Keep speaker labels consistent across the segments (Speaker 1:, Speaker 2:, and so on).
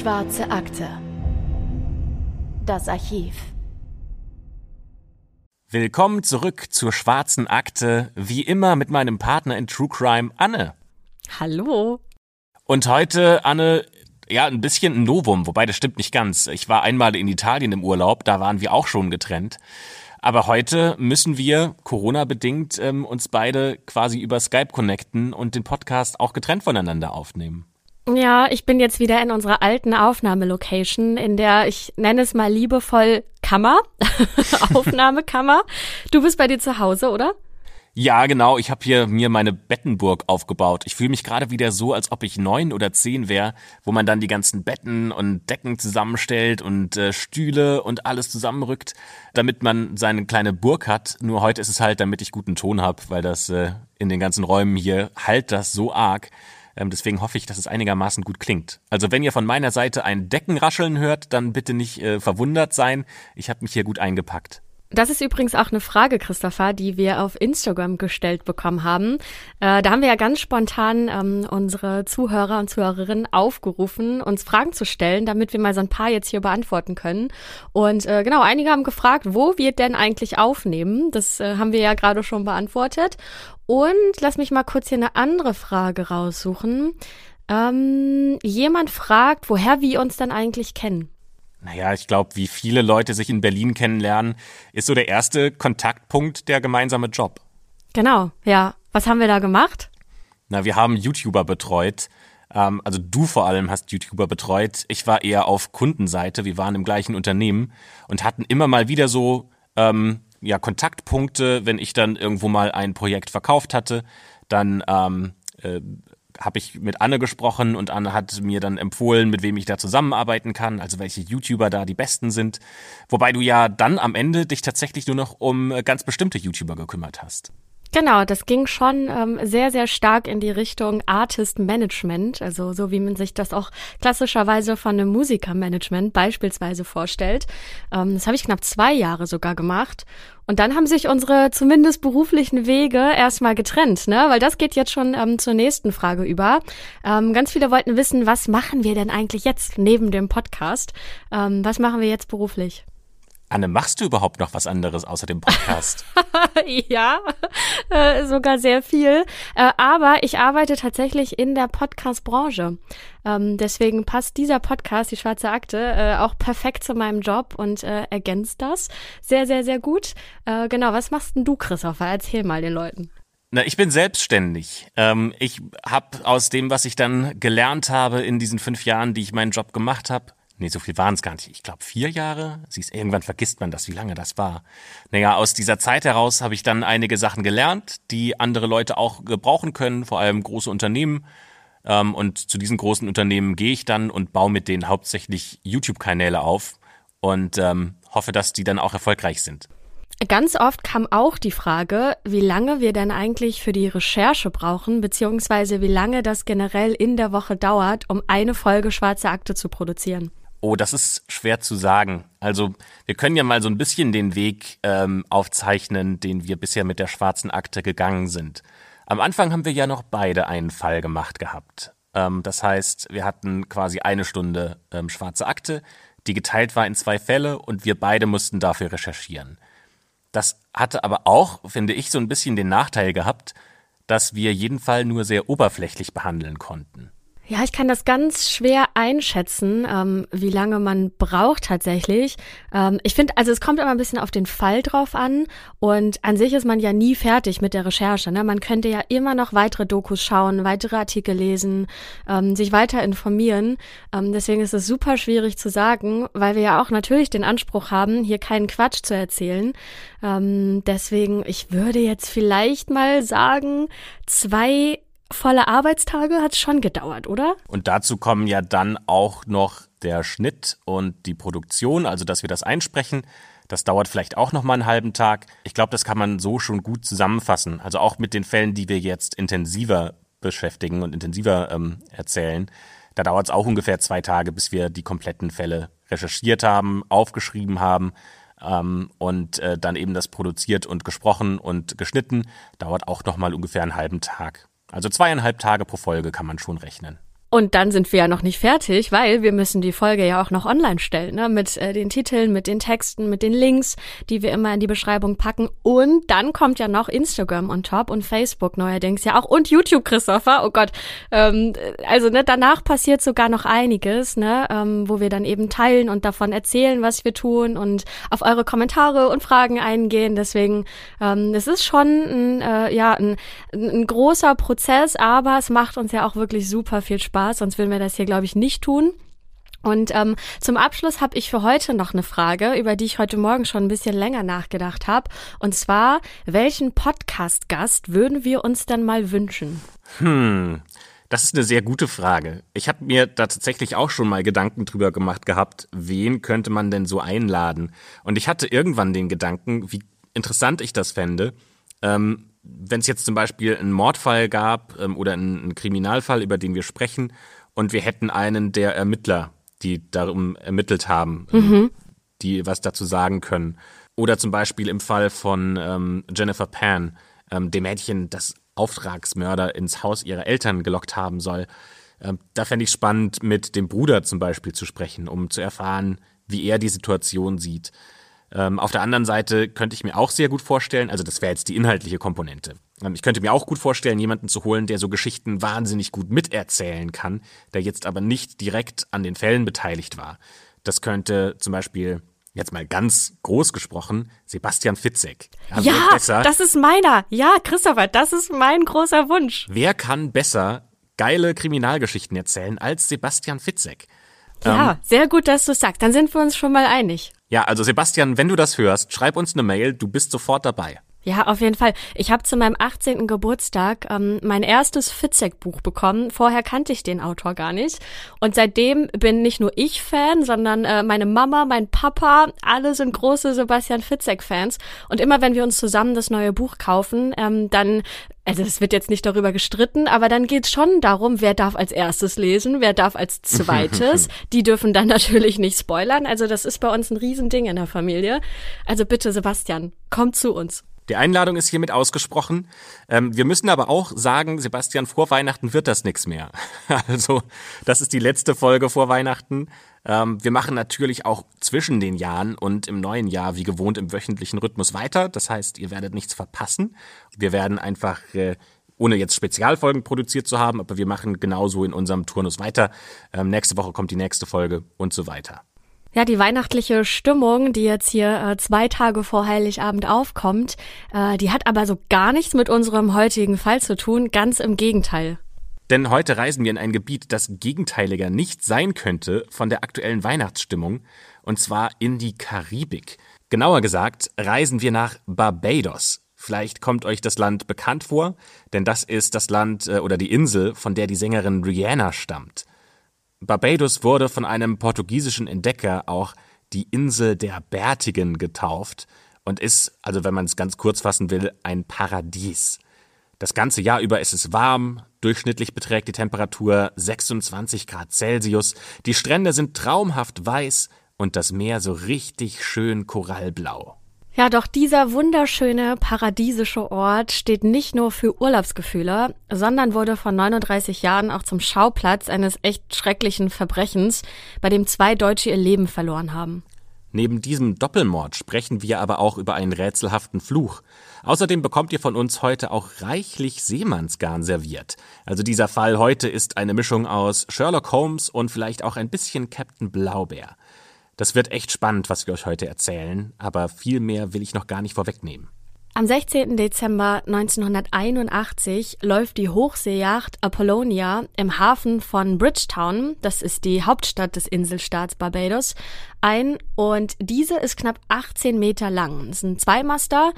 Speaker 1: Schwarze Akte. Das Archiv.
Speaker 2: Willkommen zurück zur Schwarzen Akte, wie immer mit meinem Partner in True Crime, Anne.
Speaker 3: Hallo.
Speaker 2: Und heute, Anne, ja, ein bisschen ein Novum, wobei das stimmt nicht ganz. Ich war einmal in Italien im Urlaub, da waren wir auch schon getrennt. Aber heute müssen wir, Corona-bedingt, ähm, uns beide quasi über Skype connecten und den Podcast auch getrennt voneinander aufnehmen.
Speaker 3: Ja, ich bin jetzt wieder in unserer alten Aufnahmelocation, in der ich nenne es mal liebevoll Kammer, Aufnahmekammer. Du bist bei dir zu Hause, oder?
Speaker 2: Ja, genau. Ich habe hier mir meine Bettenburg aufgebaut. Ich fühle mich gerade wieder so, als ob ich neun oder zehn wäre, wo man dann die ganzen Betten und Decken zusammenstellt und äh, Stühle und alles zusammenrückt, damit man seine kleine Burg hat. Nur heute ist es halt, damit ich guten Ton habe, weil das äh, in den ganzen Räumen hier halt das so arg. Ähm, deswegen hoffe ich, dass es einigermaßen gut klingt. Also wenn ihr von meiner Seite ein Deckenrascheln hört, dann bitte nicht äh, verwundert sein. Ich habe mich hier gut eingepackt.
Speaker 3: Das ist übrigens auch eine Frage, Christopher, die wir auf Instagram gestellt bekommen haben. Äh, da haben wir ja ganz spontan ähm, unsere Zuhörer und Zuhörerinnen aufgerufen, uns Fragen zu stellen, damit wir mal so ein paar jetzt hier beantworten können. Und äh, genau, einige haben gefragt, wo wir denn eigentlich aufnehmen. Das äh, haben wir ja gerade schon beantwortet. Und lass mich mal kurz hier eine andere Frage raussuchen. Ähm, jemand fragt, woher wir uns dann eigentlich kennen.
Speaker 2: Naja, ich glaube, wie viele Leute sich in Berlin kennenlernen, ist so der erste Kontaktpunkt der gemeinsame Job.
Speaker 3: Genau, ja. Was haben wir da gemacht?
Speaker 2: Na, wir haben YouTuber betreut. Ähm, also du vor allem hast YouTuber betreut. Ich war eher auf Kundenseite. Wir waren im gleichen Unternehmen und hatten immer mal wieder so ähm, ja, Kontaktpunkte, wenn ich dann irgendwo mal ein Projekt verkauft hatte. Dann ähm, äh, habe ich mit Anne gesprochen und Anne hat mir dann empfohlen, mit wem ich da zusammenarbeiten kann, also welche YouTuber da die besten sind. Wobei du ja dann am Ende dich tatsächlich nur noch um ganz bestimmte YouTuber gekümmert hast.
Speaker 3: Genau, das ging schon ähm, sehr, sehr stark in die Richtung Artist Management, also so wie man sich das auch klassischerweise von einem Musikermanagement beispielsweise vorstellt. Ähm, das habe ich knapp zwei Jahre sogar gemacht. Und dann haben sich unsere zumindest beruflichen Wege erstmal getrennt, ne? Weil das geht jetzt schon ähm, zur nächsten Frage über. Ähm, ganz viele wollten wissen, was machen wir denn eigentlich jetzt neben dem Podcast? Ähm, was machen wir jetzt beruflich?
Speaker 2: Anne, machst du überhaupt noch was anderes außer dem Podcast?
Speaker 3: ja, äh, sogar sehr viel. Äh, aber ich arbeite tatsächlich in der Podcast-Branche. Ähm, deswegen passt dieser Podcast, die Schwarze Akte, äh, auch perfekt zu meinem Job und äh, ergänzt das sehr, sehr, sehr gut. Äh, genau, was machst denn du, Christopher? Erzähl mal den Leuten.
Speaker 2: Na, ich bin selbstständig. Ähm, ich habe aus dem, was ich dann gelernt habe in diesen fünf Jahren, die ich meinen Job gemacht habe, nee, so viel waren es gar nicht. Ich glaube vier Jahre. Siehst, irgendwann vergisst man das, wie lange das war. Naja, aus dieser Zeit heraus habe ich dann einige Sachen gelernt, die andere Leute auch gebrauchen können, vor allem große Unternehmen. Ähm, und zu diesen großen Unternehmen gehe ich dann und baue mit denen hauptsächlich YouTube-Kanäle auf und ähm, hoffe, dass die dann auch erfolgreich sind.
Speaker 3: Ganz oft kam auch die Frage, wie lange wir denn eigentlich für die Recherche brauchen, beziehungsweise wie lange das generell in der Woche dauert, um eine Folge Schwarze Akte zu produzieren.
Speaker 2: Oh, das ist schwer zu sagen. Also wir können ja mal so ein bisschen den Weg ähm, aufzeichnen, den wir bisher mit der schwarzen Akte gegangen sind. Am Anfang haben wir ja noch beide einen Fall gemacht gehabt. Ähm, das heißt, wir hatten quasi eine Stunde ähm, schwarze Akte, die geteilt war in zwei Fälle und wir beide mussten dafür recherchieren. Das hatte aber auch, finde ich, so ein bisschen den Nachteil gehabt, dass wir jeden Fall nur sehr oberflächlich behandeln konnten.
Speaker 3: Ja, ich kann das ganz schwer einschätzen, ähm, wie lange man braucht tatsächlich. Ähm, ich finde, also es kommt immer ein bisschen auf den Fall drauf an und an sich ist man ja nie fertig mit der Recherche. Ne? Man könnte ja immer noch weitere Dokus schauen, weitere Artikel lesen, ähm, sich weiter informieren. Ähm, deswegen ist es super schwierig zu sagen, weil wir ja auch natürlich den Anspruch haben, hier keinen Quatsch zu erzählen. Ähm, deswegen, ich würde jetzt vielleicht mal sagen, zwei volle Arbeitstage hat es schon gedauert, oder?
Speaker 2: Und dazu kommen ja dann auch noch der Schnitt und die Produktion, also dass wir das einsprechen. Das dauert vielleicht auch noch mal einen halben Tag. Ich glaube, das kann man so schon gut zusammenfassen. Also auch mit den Fällen, die wir jetzt intensiver beschäftigen und intensiver ähm, erzählen. Da dauert es auch ungefähr zwei Tage, bis wir die kompletten Fälle recherchiert haben, aufgeschrieben haben ähm, und äh, dann eben das produziert und gesprochen und geschnitten. Dauert auch noch mal ungefähr einen halben Tag. Also zweieinhalb Tage pro Folge kann man schon rechnen.
Speaker 3: Und dann sind wir ja noch nicht fertig, weil wir müssen die Folge ja auch noch online stellen, ne? mit äh, den Titeln, mit den Texten, mit den Links, die wir immer in die Beschreibung packen. Und dann kommt ja noch Instagram on top und Facebook neuerdings ja auch und YouTube, Christopher. Oh Gott. Ähm, also ne, danach passiert sogar noch einiges, ne, ähm, wo wir dann eben teilen und davon erzählen, was wir tun und auf eure Kommentare und Fragen eingehen. Deswegen, ähm, es ist schon ein, äh, ja, ein, ein großer Prozess, aber es macht uns ja auch wirklich super viel Spaß Spaß, sonst würden wir das hier, glaube ich, nicht tun. Und ähm, zum Abschluss habe ich für heute noch eine Frage, über die ich heute Morgen schon ein bisschen länger nachgedacht habe. Und zwar, welchen Podcast-Gast würden wir uns dann mal wünschen?
Speaker 2: Hm, das ist eine sehr gute Frage. Ich habe mir da tatsächlich auch schon mal Gedanken drüber gemacht gehabt, wen könnte man denn so einladen? Und ich hatte irgendwann den Gedanken, wie interessant ich das fände, ähm, wenn es jetzt zum Beispiel einen Mordfall gab ähm, oder einen, Kriminalfall, über den wir sprechen, und wir hätten einen der Ermittler, die darum ermittelt haben, ähm, mhm. die was dazu sagen können. Oder zum Beispiel im Fall von ähm, Jennifer Pan, ähm, dem Mädchen, das Auftragsmörder ins Haus ihrer Eltern gelockt haben soll. Ähm, da fände ich spannend, mit dem Bruder zum Beispiel zu sprechen, um zu erfahren, wie er die Situation sieht. Ähm, auf der anderen Seite könnte ich mir auch sehr gut vorstellen, also das wäre jetzt die inhaltliche Komponente. Ähm, ich könnte mir auch gut vorstellen, jemanden zu holen, der so Geschichten wahnsinnig gut miterzählen kann, der jetzt aber nicht direkt an den Fällen beteiligt war. Das könnte zum Beispiel jetzt mal ganz groß gesprochen, Sebastian Fitzek.
Speaker 3: Ja, ja das ist meiner. Ja, Christopher, das ist mein großer Wunsch.
Speaker 2: Wer kann besser geile Kriminalgeschichten erzählen als Sebastian Fitzek?
Speaker 3: Ja, ähm, sehr gut, dass du sagst. Dann sind wir uns schon mal einig.
Speaker 2: Ja, also Sebastian, wenn du das hörst, schreib uns eine Mail, du bist sofort dabei.
Speaker 3: Ja, auf jeden Fall. Ich habe zu meinem 18. Geburtstag ähm, mein erstes Fitzek-Buch bekommen. Vorher kannte ich den Autor gar nicht. Und seitdem bin nicht nur ich Fan, sondern äh, meine Mama, mein Papa, alle sind große Sebastian Fitzek-Fans. Und immer wenn wir uns zusammen das neue Buch kaufen, ähm, dann also es wird jetzt nicht darüber gestritten, aber dann geht es schon darum, wer darf als erstes lesen, wer darf als zweites. Die dürfen dann natürlich nicht spoilern. Also das ist bei uns ein Riesending in der Familie. Also bitte, Sebastian, komm zu uns.
Speaker 2: Die Einladung ist hiermit ausgesprochen. Ähm, wir müssen aber auch sagen, Sebastian, vor Weihnachten wird das nichts mehr. Also, das ist die letzte Folge vor Weihnachten. Ähm, wir machen natürlich auch zwischen den Jahren und im neuen Jahr wie gewohnt im wöchentlichen Rhythmus weiter. Das heißt, ihr werdet nichts verpassen. Wir werden einfach äh, ohne jetzt Spezialfolgen produziert zu haben, aber wir machen genauso in unserem Turnus weiter. Ähm, nächste Woche kommt die nächste Folge und so weiter.
Speaker 3: Ja, die weihnachtliche Stimmung, die jetzt hier äh, zwei Tage vor Heiligabend aufkommt, äh, die hat aber so gar nichts mit unserem heutigen Fall zu tun, ganz im Gegenteil.
Speaker 2: Denn heute reisen wir in ein Gebiet, das gegenteiliger nicht sein könnte von der aktuellen Weihnachtsstimmung, und zwar in die Karibik. Genauer gesagt reisen wir nach Barbados. Vielleicht kommt euch das Land bekannt vor, denn das ist das Land äh, oder die Insel, von der die Sängerin Rihanna stammt. Barbados wurde von einem portugiesischen Entdecker auch die Insel der Bärtigen getauft und ist, also wenn man es ganz kurz fassen will, ein Paradies. Das ganze Jahr über ist es warm, durchschnittlich beträgt die Temperatur 26 Grad Celsius, die Strände sind traumhaft weiß und das Meer so richtig schön korallblau.
Speaker 3: Ja, doch dieser wunderschöne, paradiesische Ort steht nicht nur für Urlaubsgefühle, sondern wurde vor 39 Jahren auch zum Schauplatz eines echt schrecklichen Verbrechens, bei dem zwei Deutsche ihr Leben verloren haben.
Speaker 2: Neben diesem Doppelmord sprechen wir aber auch über einen rätselhaften Fluch. Außerdem bekommt ihr von uns heute auch reichlich Seemannsgarn serviert. Also dieser Fall heute ist eine Mischung aus Sherlock Holmes und vielleicht auch ein bisschen Captain Blaubeer. Das wird echt spannend, was wir euch heute erzählen, aber viel mehr will ich noch gar nicht vorwegnehmen.
Speaker 3: Am 16. Dezember 1981 läuft die Hochseejacht Apollonia im Hafen von Bridgetown, das ist die Hauptstadt des Inselstaats Barbados, ein und diese ist knapp 18 Meter lang. Es ist ein Zweimaster,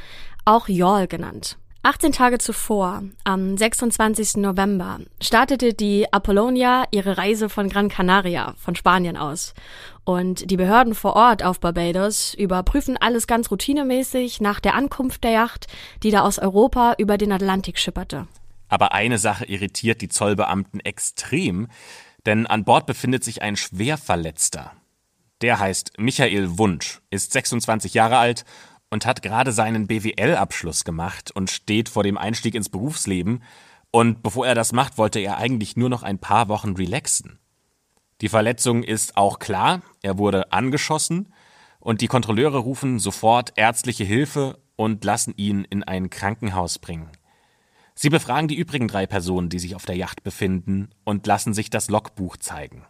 Speaker 3: auch Yawl genannt. 18 Tage zuvor, am 26. November, startete die Apollonia ihre Reise von Gran Canaria, von Spanien aus. Und die Behörden vor Ort auf Barbados überprüfen alles ganz routinemäßig nach der Ankunft der Yacht, die da aus Europa über den Atlantik schipperte.
Speaker 2: Aber eine Sache irritiert die Zollbeamten extrem, denn an Bord befindet sich ein Schwerverletzter. Der heißt Michael Wunsch, ist 26 Jahre alt und hat gerade seinen BWL-Abschluss gemacht und steht vor dem Einstieg ins Berufsleben. Und bevor er das macht, wollte er eigentlich nur noch ein paar Wochen relaxen. Die Verletzung ist auch klar, er wurde angeschossen und die Kontrolleure rufen sofort ärztliche Hilfe und lassen ihn in ein Krankenhaus bringen. Sie befragen die übrigen drei Personen, die sich auf der Yacht befinden, und lassen sich das Logbuch zeigen.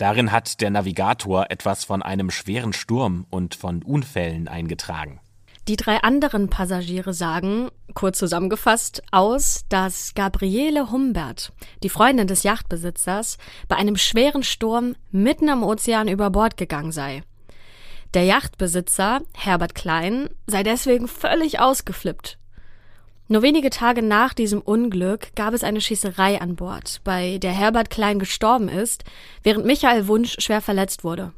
Speaker 2: Darin hat der Navigator etwas von einem schweren Sturm und von Unfällen eingetragen.
Speaker 3: Die drei anderen Passagiere sagen, kurz zusammengefasst, aus, dass Gabriele Humbert, die Freundin des Yachtbesitzers, bei einem schweren Sturm mitten am Ozean über Bord gegangen sei. Der Yachtbesitzer, Herbert Klein, sei deswegen völlig ausgeflippt nur wenige Tage nach diesem Unglück gab es eine Schießerei an Bord, bei der Herbert Klein gestorben ist, während Michael Wunsch schwer verletzt wurde.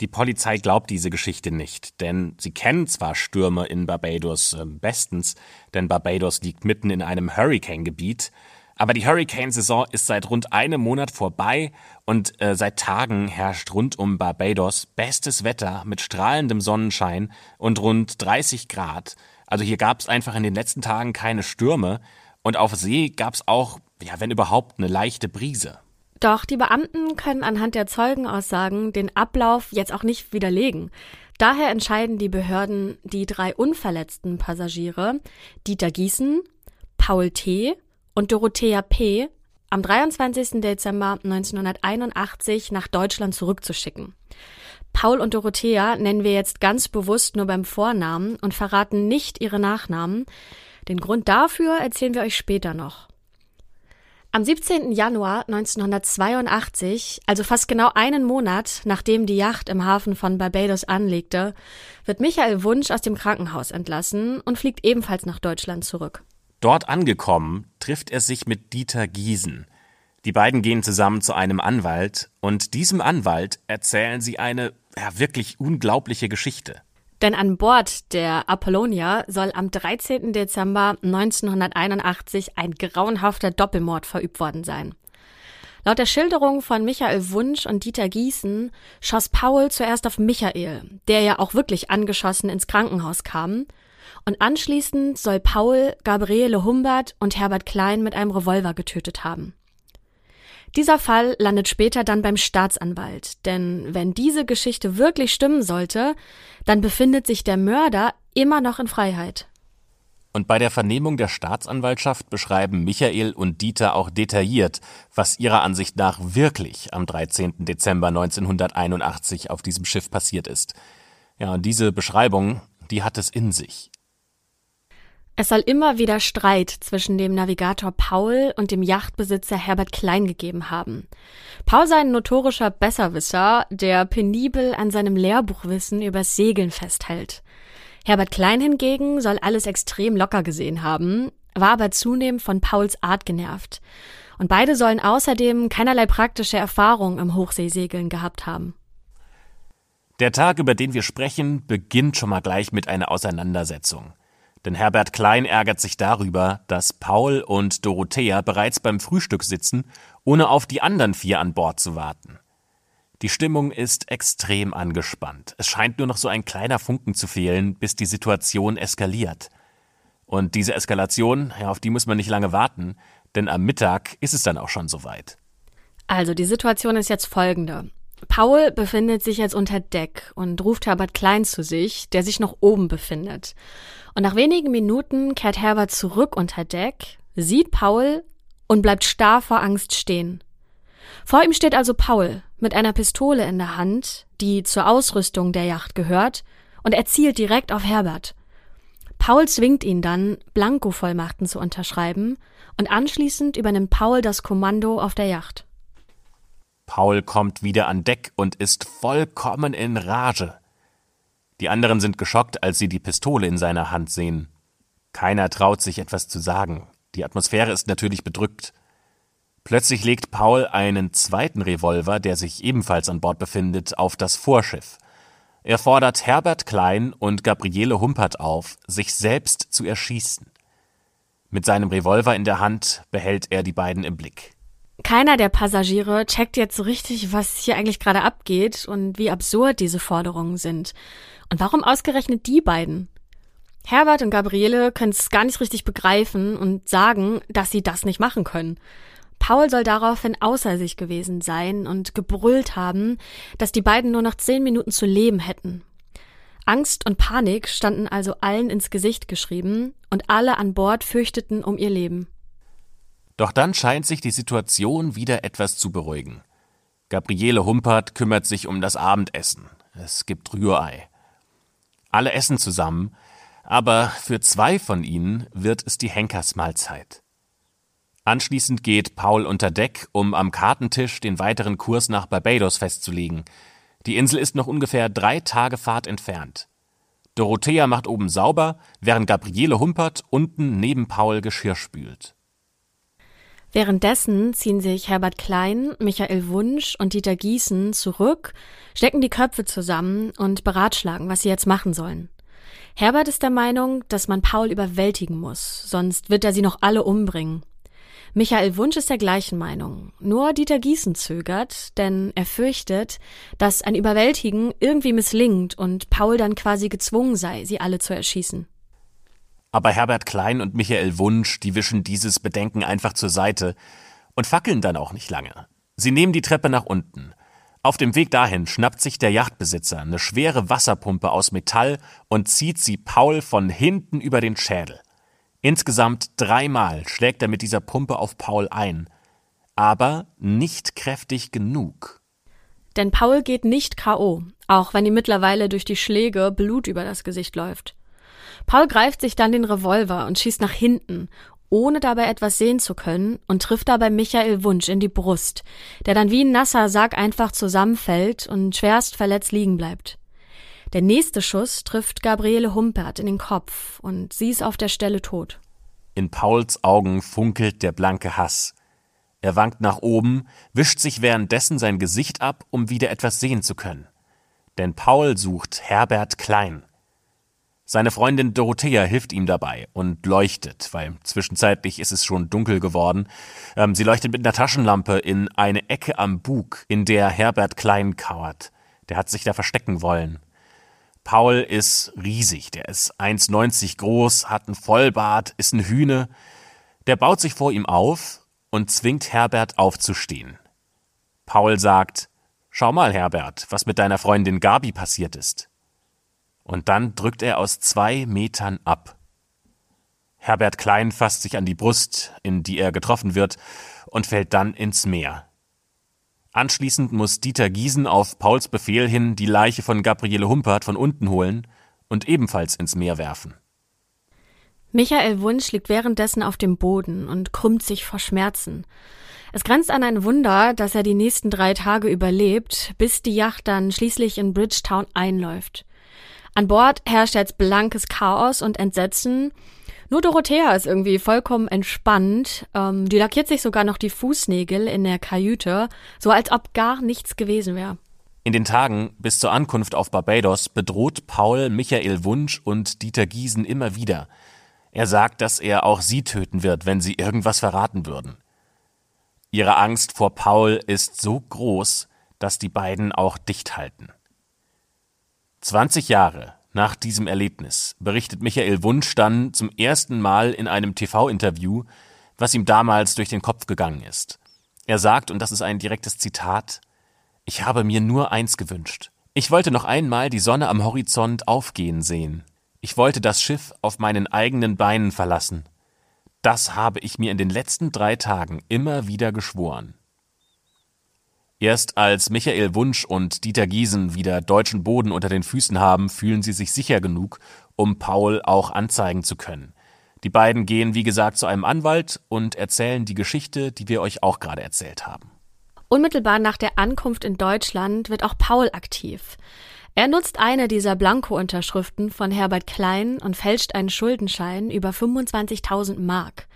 Speaker 2: Die Polizei glaubt diese Geschichte nicht, denn sie kennen zwar Stürme in Barbados äh, bestens, denn Barbados liegt mitten in einem Hurricane-Gebiet, aber die Hurricane-Saison ist seit rund einem Monat vorbei und äh, seit Tagen herrscht rund um Barbados bestes Wetter mit strahlendem Sonnenschein und rund 30 Grad. Also hier gab es einfach in den letzten Tagen keine Stürme und auf See gab es auch, ja, wenn überhaupt, eine leichte Brise.
Speaker 3: Doch die Beamten können anhand der Zeugenaussagen den Ablauf jetzt auch nicht widerlegen. Daher entscheiden die Behörden, die drei unverletzten Passagiere, Dieter Gießen, Paul T. und Dorothea P., am 23. Dezember 1981 nach Deutschland zurückzuschicken. Paul und Dorothea nennen wir jetzt ganz bewusst nur beim Vornamen und verraten nicht ihre Nachnamen. Den Grund dafür erzählen wir euch später noch. Am 17. Januar 1982, also fast genau einen Monat nachdem die Yacht im Hafen von Barbados anlegte, wird Michael Wunsch aus dem Krankenhaus entlassen und fliegt ebenfalls nach Deutschland zurück.
Speaker 2: Dort angekommen, trifft er sich mit Dieter Giesen. Die beiden gehen zusammen zu einem Anwalt und diesem Anwalt erzählen sie eine ja, wirklich unglaubliche Geschichte.
Speaker 3: Denn an Bord der Apollonia soll am 13. Dezember 1981 ein grauenhafter Doppelmord verübt worden sein. Laut der Schilderung von Michael Wunsch und Dieter Gießen schoss Paul zuerst auf Michael, der ja auch wirklich angeschossen ins Krankenhaus kam. Und anschließend soll Paul Gabriele Humbert und Herbert Klein mit einem Revolver getötet haben. Dieser Fall landet später dann beim Staatsanwalt, denn wenn diese Geschichte wirklich stimmen sollte, dann befindet sich der Mörder immer noch in Freiheit.
Speaker 2: Und bei der Vernehmung der Staatsanwaltschaft beschreiben Michael und Dieter auch detailliert, was ihrer Ansicht nach wirklich am 13. Dezember 1981 auf diesem Schiff passiert ist. Ja, und diese Beschreibung, die hat es in sich.
Speaker 3: Es soll immer wieder Streit zwischen dem Navigator Paul und dem Yachtbesitzer Herbert Klein gegeben haben. Paul sei ein notorischer Besserwisser, der penibel an seinem Lehrbuchwissen übers Segeln festhält. Herbert Klein hingegen soll alles extrem locker gesehen haben, war aber zunehmend von Pauls Art genervt. Und beide sollen außerdem keinerlei praktische Erfahrung im Hochseesegeln gehabt haben.
Speaker 2: Der Tag, über den wir sprechen, beginnt schon mal gleich mit einer Auseinandersetzung. Denn Herbert Klein ärgert sich darüber, dass Paul und Dorothea bereits beim Frühstück sitzen, ohne auf die anderen vier an Bord zu warten. Die Stimmung ist extrem angespannt. Es scheint nur noch so ein kleiner Funken zu fehlen, bis die Situation eskaliert. Und diese Eskalation, ja, auf die muss man nicht lange warten, denn am Mittag ist es dann auch schon soweit.
Speaker 3: Also die Situation ist jetzt folgende. Paul befindet sich jetzt unter Deck und ruft Herbert Klein zu sich, der sich noch oben befindet. Und nach wenigen Minuten kehrt Herbert zurück unter Deck, sieht Paul und bleibt starr vor Angst stehen. Vor ihm steht also Paul mit einer Pistole in der Hand, die zur Ausrüstung der Yacht gehört, und er zielt direkt auf Herbert. Paul zwingt ihn dann, Blankovollmachten zu unterschreiben, und anschließend übernimmt Paul das Kommando auf der Yacht.
Speaker 2: Paul kommt wieder an Deck und ist vollkommen in Rage. Die anderen sind geschockt, als sie die Pistole in seiner Hand sehen. Keiner traut sich etwas zu sagen. Die Atmosphäre ist natürlich bedrückt. Plötzlich legt Paul einen zweiten Revolver, der sich ebenfalls an Bord befindet, auf das Vorschiff. Er fordert Herbert Klein und Gabriele Humpert auf, sich selbst zu erschießen. Mit seinem Revolver in der Hand behält er die beiden im Blick.
Speaker 3: Keiner der Passagiere checkt jetzt so richtig, was hier eigentlich gerade abgeht und wie absurd diese Forderungen sind. Und warum ausgerechnet die beiden? Herbert und Gabriele können es gar nicht richtig begreifen und sagen, dass sie das nicht machen können. Paul soll daraufhin außer sich gewesen sein und gebrüllt haben, dass die beiden nur noch zehn Minuten zu leben hätten. Angst und Panik standen also allen ins Gesicht geschrieben und alle an Bord fürchteten um ihr Leben.
Speaker 2: Doch dann scheint sich die Situation wieder etwas zu beruhigen. Gabriele Humpert kümmert sich um das Abendessen. Es gibt Rührei. Alle essen zusammen, aber für zwei von ihnen wird es die Henkersmahlzeit. Anschließend geht Paul unter Deck, um am Kartentisch den weiteren Kurs nach Barbados festzulegen. Die Insel ist noch ungefähr drei Tage Fahrt entfernt. Dorothea macht oben sauber, während Gabriele Humpert unten neben Paul Geschirr spült.
Speaker 3: Währenddessen ziehen sich Herbert Klein, Michael Wunsch und Dieter Gießen zurück, stecken die Köpfe zusammen und beratschlagen, was sie jetzt machen sollen. Herbert ist der Meinung, dass man Paul überwältigen muss, sonst wird er sie noch alle umbringen. Michael Wunsch ist der gleichen Meinung. Nur Dieter Gießen zögert, denn er fürchtet, dass ein Überwältigen irgendwie misslingt und Paul dann quasi gezwungen sei, sie alle zu erschießen.
Speaker 2: Aber Herbert Klein und Michael Wunsch, die wischen dieses Bedenken einfach zur Seite und fackeln dann auch nicht lange. Sie nehmen die Treppe nach unten. Auf dem Weg dahin schnappt sich der Yachtbesitzer eine schwere Wasserpumpe aus Metall und zieht sie Paul von hinten über den Schädel. Insgesamt dreimal schlägt er mit dieser Pumpe auf Paul ein, aber nicht kräftig genug.
Speaker 3: Denn Paul geht nicht K.O., auch wenn ihm mittlerweile durch die Schläge Blut über das Gesicht läuft. Paul greift sich dann den Revolver und schießt nach hinten, ohne dabei etwas sehen zu können, und trifft dabei Michael Wunsch in die Brust, der dann wie ein nasser Sack einfach zusammenfällt und schwerst verletzt liegen bleibt. Der nächste Schuss trifft Gabriele Humpert in den Kopf und sie ist auf der Stelle tot.
Speaker 2: In Pauls Augen funkelt der blanke Hass. Er wankt nach oben, wischt sich währenddessen sein Gesicht ab, um wieder etwas sehen zu können. Denn Paul sucht Herbert Klein. Seine Freundin Dorothea hilft ihm dabei und leuchtet, weil zwischenzeitlich ist es schon dunkel geworden. Ähm, sie leuchtet mit einer Taschenlampe in eine Ecke am Bug, in der Herbert Klein kauert. Der hat sich da verstecken wollen. Paul ist riesig, der ist 1,90 groß, hat einen Vollbart, ist ein Hühne. Der baut sich vor ihm auf und zwingt Herbert aufzustehen. Paul sagt, Schau mal, Herbert, was mit deiner Freundin Gabi passiert ist. Und dann drückt er aus zwei Metern ab. Herbert Klein fasst sich an die Brust, in die er getroffen wird, und fällt dann ins Meer. Anschließend muss Dieter Giesen auf Pauls Befehl hin die Leiche von Gabriele Humpert von unten holen und ebenfalls ins Meer werfen.
Speaker 3: Michael Wunsch liegt währenddessen auf dem Boden und krümmt sich vor Schmerzen. Es grenzt an ein Wunder, dass er die nächsten drei Tage überlebt, bis die Yacht dann schließlich in Bridgetown einläuft. An Bord herrscht jetzt blankes Chaos und Entsetzen, nur Dorothea ist irgendwie vollkommen entspannt. Ähm, die lackiert sich sogar noch die Fußnägel in der Kajüte, so als ob gar nichts gewesen wäre.
Speaker 2: In den Tagen bis zur Ankunft auf Barbados bedroht Paul Michael Wunsch und Dieter Giesen immer wieder. Er sagt, dass er auch sie töten wird, wenn sie irgendwas verraten würden. Ihre Angst vor Paul ist so groß, dass die beiden auch dicht halten. 20 Jahre nach diesem Erlebnis berichtet Michael Wunsch dann zum ersten Mal in einem TV-Interview, was ihm damals durch den Kopf gegangen ist. Er sagt, und das ist ein direktes Zitat, ich habe mir nur eins gewünscht. Ich wollte noch einmal die Sonne am Horizont aufgehen sehen. Ich wollte das Schiff auf meinen eigenen Beinen verlassen. Das habe ich mir in den letzten drei Tagen immer wieder geschworen. Erst als Michael Wunsch und Dieter Giesen wieder deutschen Boden unter den Füßen haben, fühlen sie sich sicher genug, um Paul auch anzeigen zu können. Die beiden gehen, wie gesagt, zu einem Anwalt und erzählen die Geschichte, die wir euch auch gerade erzählt haben.
Speaker 3: Unmittelbar nach der Ankunft in Deutschland wird auch Paul aktiv. Er nutzt eine dieser Blanko-Unterschriften von Herbert Klein und fälscht einen Schuldenschein über 25.000 Mark.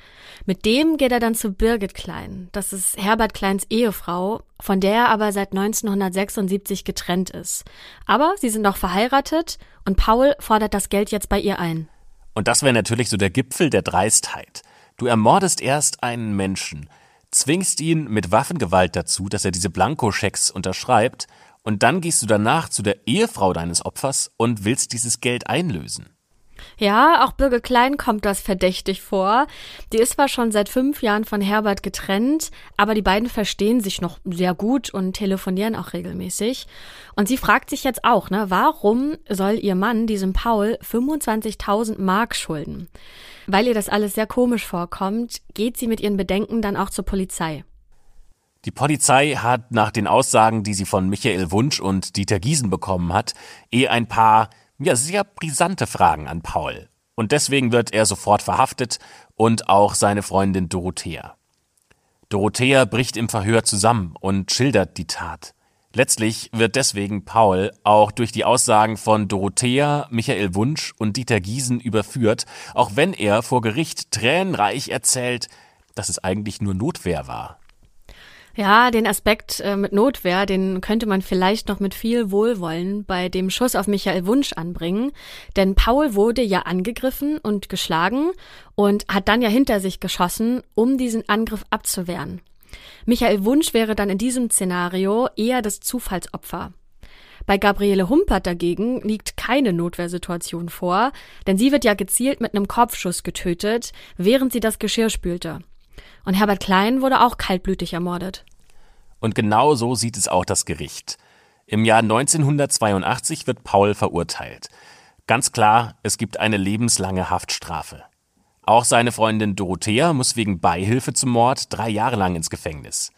Speaker 3: Mit dem geht er dann zu Birgit Klein. Das ist Herbert Kleins Ehefrau, von der er aber seit 1976 getrennt ist. Aber sie sind noch verheiratet und Paul fordert das Geld jetzt bei ihr ein.
Speaker 2: Und das wäre natürlich so der Gipfel der Dreistheit. Du ermordest erst einen Menschen, zwingst ihn mit Waffengewalt dazu, dass er diese Blankoschecks unterschreibt, und dann gehst du danach zu der Ehefrau deines Opfers und willst dieses Geld einlösen.
Speaker 3: Ja, auch Birge Klein kommt das verdächtig vor. Die ist zwar schon seit fünf Jahren von Herbert getrennt, aber die beiden verstehen sich noch sehr gut und telefonieren auch regelmäßig. Und sie fragt sich jetzt auch, ne, warum soll ihr Mann diesem Paul 25.000 Mark schulden? Weil ihr das alles sehr komisch vorkommt, geht sie mit ihren Bedenken dann auch zur Polizei.
Speaker 2: Die Polizei hat nach den Aussagen, die sie von Michael Wunsch und Dieter Giesen bekommen hat, eh ein paar ja, sehr brisante Fragen an Paul. Und deswegen wird er sofort verhaftet und auch seine Freundin Dorothea. Dorothea bricht im Verhör zusammen und schildert die Tat. Letztlich wird deswegen Paul auch durch die Aussagen von Dorothea, Michael Wunsch und Dieter Giesen überführt, auch wenn er vor Gericht tränenreich erzählt, dass es eigentlich nur Notwehr war.
Speaker 3: Ja, den Aspekt äh, mit Notwehr, den könnte man vielleicht noch mit viel Wohlwollen bei dem Schuss auf Michael Wunsch anbringen. Denn Paul wurde ja angegriffen und geschlagen und hat dann ja hinter sich geschossen, um diesen Angriff abzuwehren. Michael Wunsch wäre dann in diesem Szenario eher das Zufallsopfer. Bei Gabriele Humpert dagegen liegt keine Notwehrsituation vor, denn sie wird ja gezielt mit einem Kopfschuss getötet, während sie das Geschirr spülte. Und Herbert Klein wurde auch kaltblütig ermordet.
Speaker 2: Und genau so sieht es auch das Gericht. Im Jahr 1982 wird Paul verurteilt. Ganz klar, es gibt eine lebenslange Haftstrafe. Auch seine Freundin Dorothea muss wegen Beihilfe zum Mord drei Jahre lang ins Gefängnis.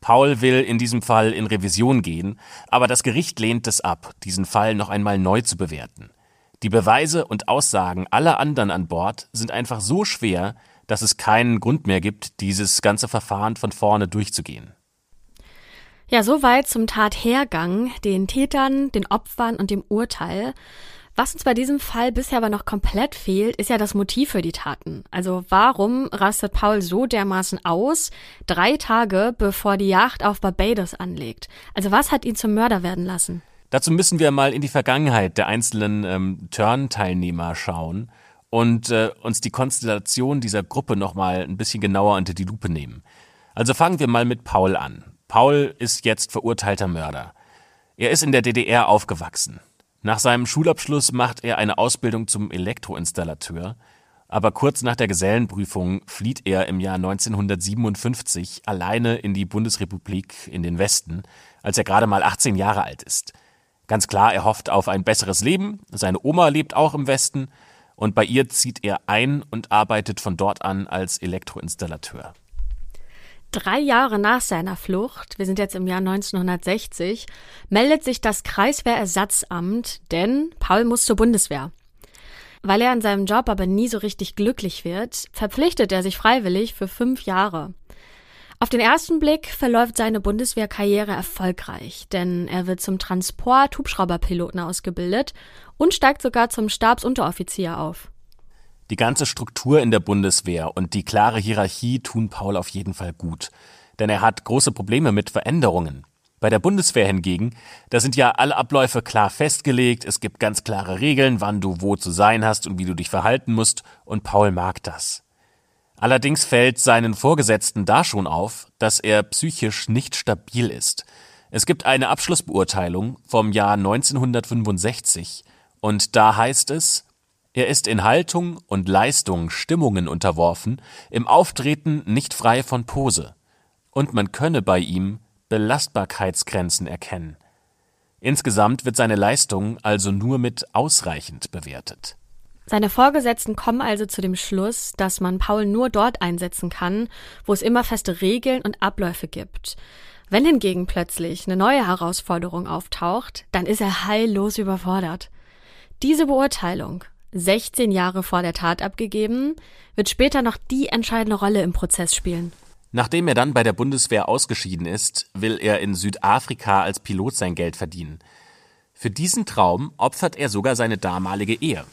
Speaker 2: Paul will in diesem Fall in Revision gehen, aber das Gericht lehnt es ab, diesen Fall noch einmal neu zu bewerten. Die Beweise und Aussagen aller anderen an Bord sind einfach so schwer, dass es keinen Grund mehr gibt, dieses ganze Verfahren von vorne durchzugehen.
Speaker 3: Ja, soweit zum Tathergang, den Tätern, den Opfern und dem Urteil. Was uns bei diesem Fall bisher aber noch komplett fehlt, ist ja das Motiv für die Taten. Also warum rastet Paul so dermaßen aus, drei Tage bevor die Yacht auf Barbados anlegt? Also was hat ihn zum Mörder werden lassen?
Speaker 2: Dazu müssen wir mal in die Vergangenheit der einzelnen ähm, Turn-Teilnehmer schauen und äh, uns die Konstellation dieser Gruppe nochmal ein bisschen genauer unter die Lupe nehmen. Also fangen wir mal mit Paul an. Paul ist jetzt verurteilter Mörder. Er ist in der DDR aufgewachsen. Nach seinem Schulabschluss macht er eine Ausbildung zum Elektroinstallateur, aber kurz nach der Gesellenprüfung flieht er im Jahr 1957 alleine in die Bundesrepublik in den Westen, als er gerade mal 18 Jahre alt ist. Ganz klar, er hofft auf ein besseres Leben, seine Oma lebt auch im Westen, und bei ihr zieht er ein und arbeitet von dort an als Elektroinstallateur.
Speaker 3: Drei Jahre nach seiner Flucht, wir sind jetzt im Jahr 1960, meldet sich das Kreiswehrersatzamt, denn Paul muss zur Bundeswehr. Weil er an seinem Job aber nie so richtig glücklich wird, verpflichtet er sich freiwillig für fünf Jahre. Auf den ersten Blick verläuft seine Bundeswehrkarriere erfolgreich, denn er wird zum Transport-Hubschrauberpiloten ausgebildet und steigt sogar zum Stabsunteroffizier auf.
Speaker 2: Die ganze Struktur in der Bundeswehr und die klare Hierarchie tun Paul auf jeden Fall gut, denn er hat große Probleme mit Veränderungen. Bei der Bundeswehr hingegen, da sind ja alle Abläufe klar festgelegt, es gibt ganz klare Regeln, wann du wo zu sein hast und wie du dich verhalten musst, und Paul mag das. Allerdings fällt seinen Vorgesetzten da schon auf, dass er psychisch nicht stabil ist. Es gibt eine Abschlussbeurteilung vom Jahr 1965 und da heißt es, er ist in Haltung und Leistung Stimmungen unterworfen, im Auftreten nicht frei von Pose. Und man könne bei ihm Belastbarkeitsgrenzen erkennen. Insgesamt wird seine Leistung also nur mit ausreichend bewertet.
Speaker 3: Seine Vorgesetzten kommen also zu dem Schluss, dass man Paul nur dort einsetzen kann, wo es immer feste Regeln und Abläufe gibt. Wenn hingegen plötzlich eine neue Herausforderung auftaucht, dann ist er heillos überfordert. Diese Beurteilung, 16 Jahre vor der Tat abgegeben, wird später noch die entscheidende Rolle im Prozess spielen.
Speaker 2: Nachdem er dann bei der Bundeswehr ausgeschieden ist, will er in Südafrika als Pilot sein Geld verdienen. Für diesen Traum opfert er sogar seine damalige Ehe.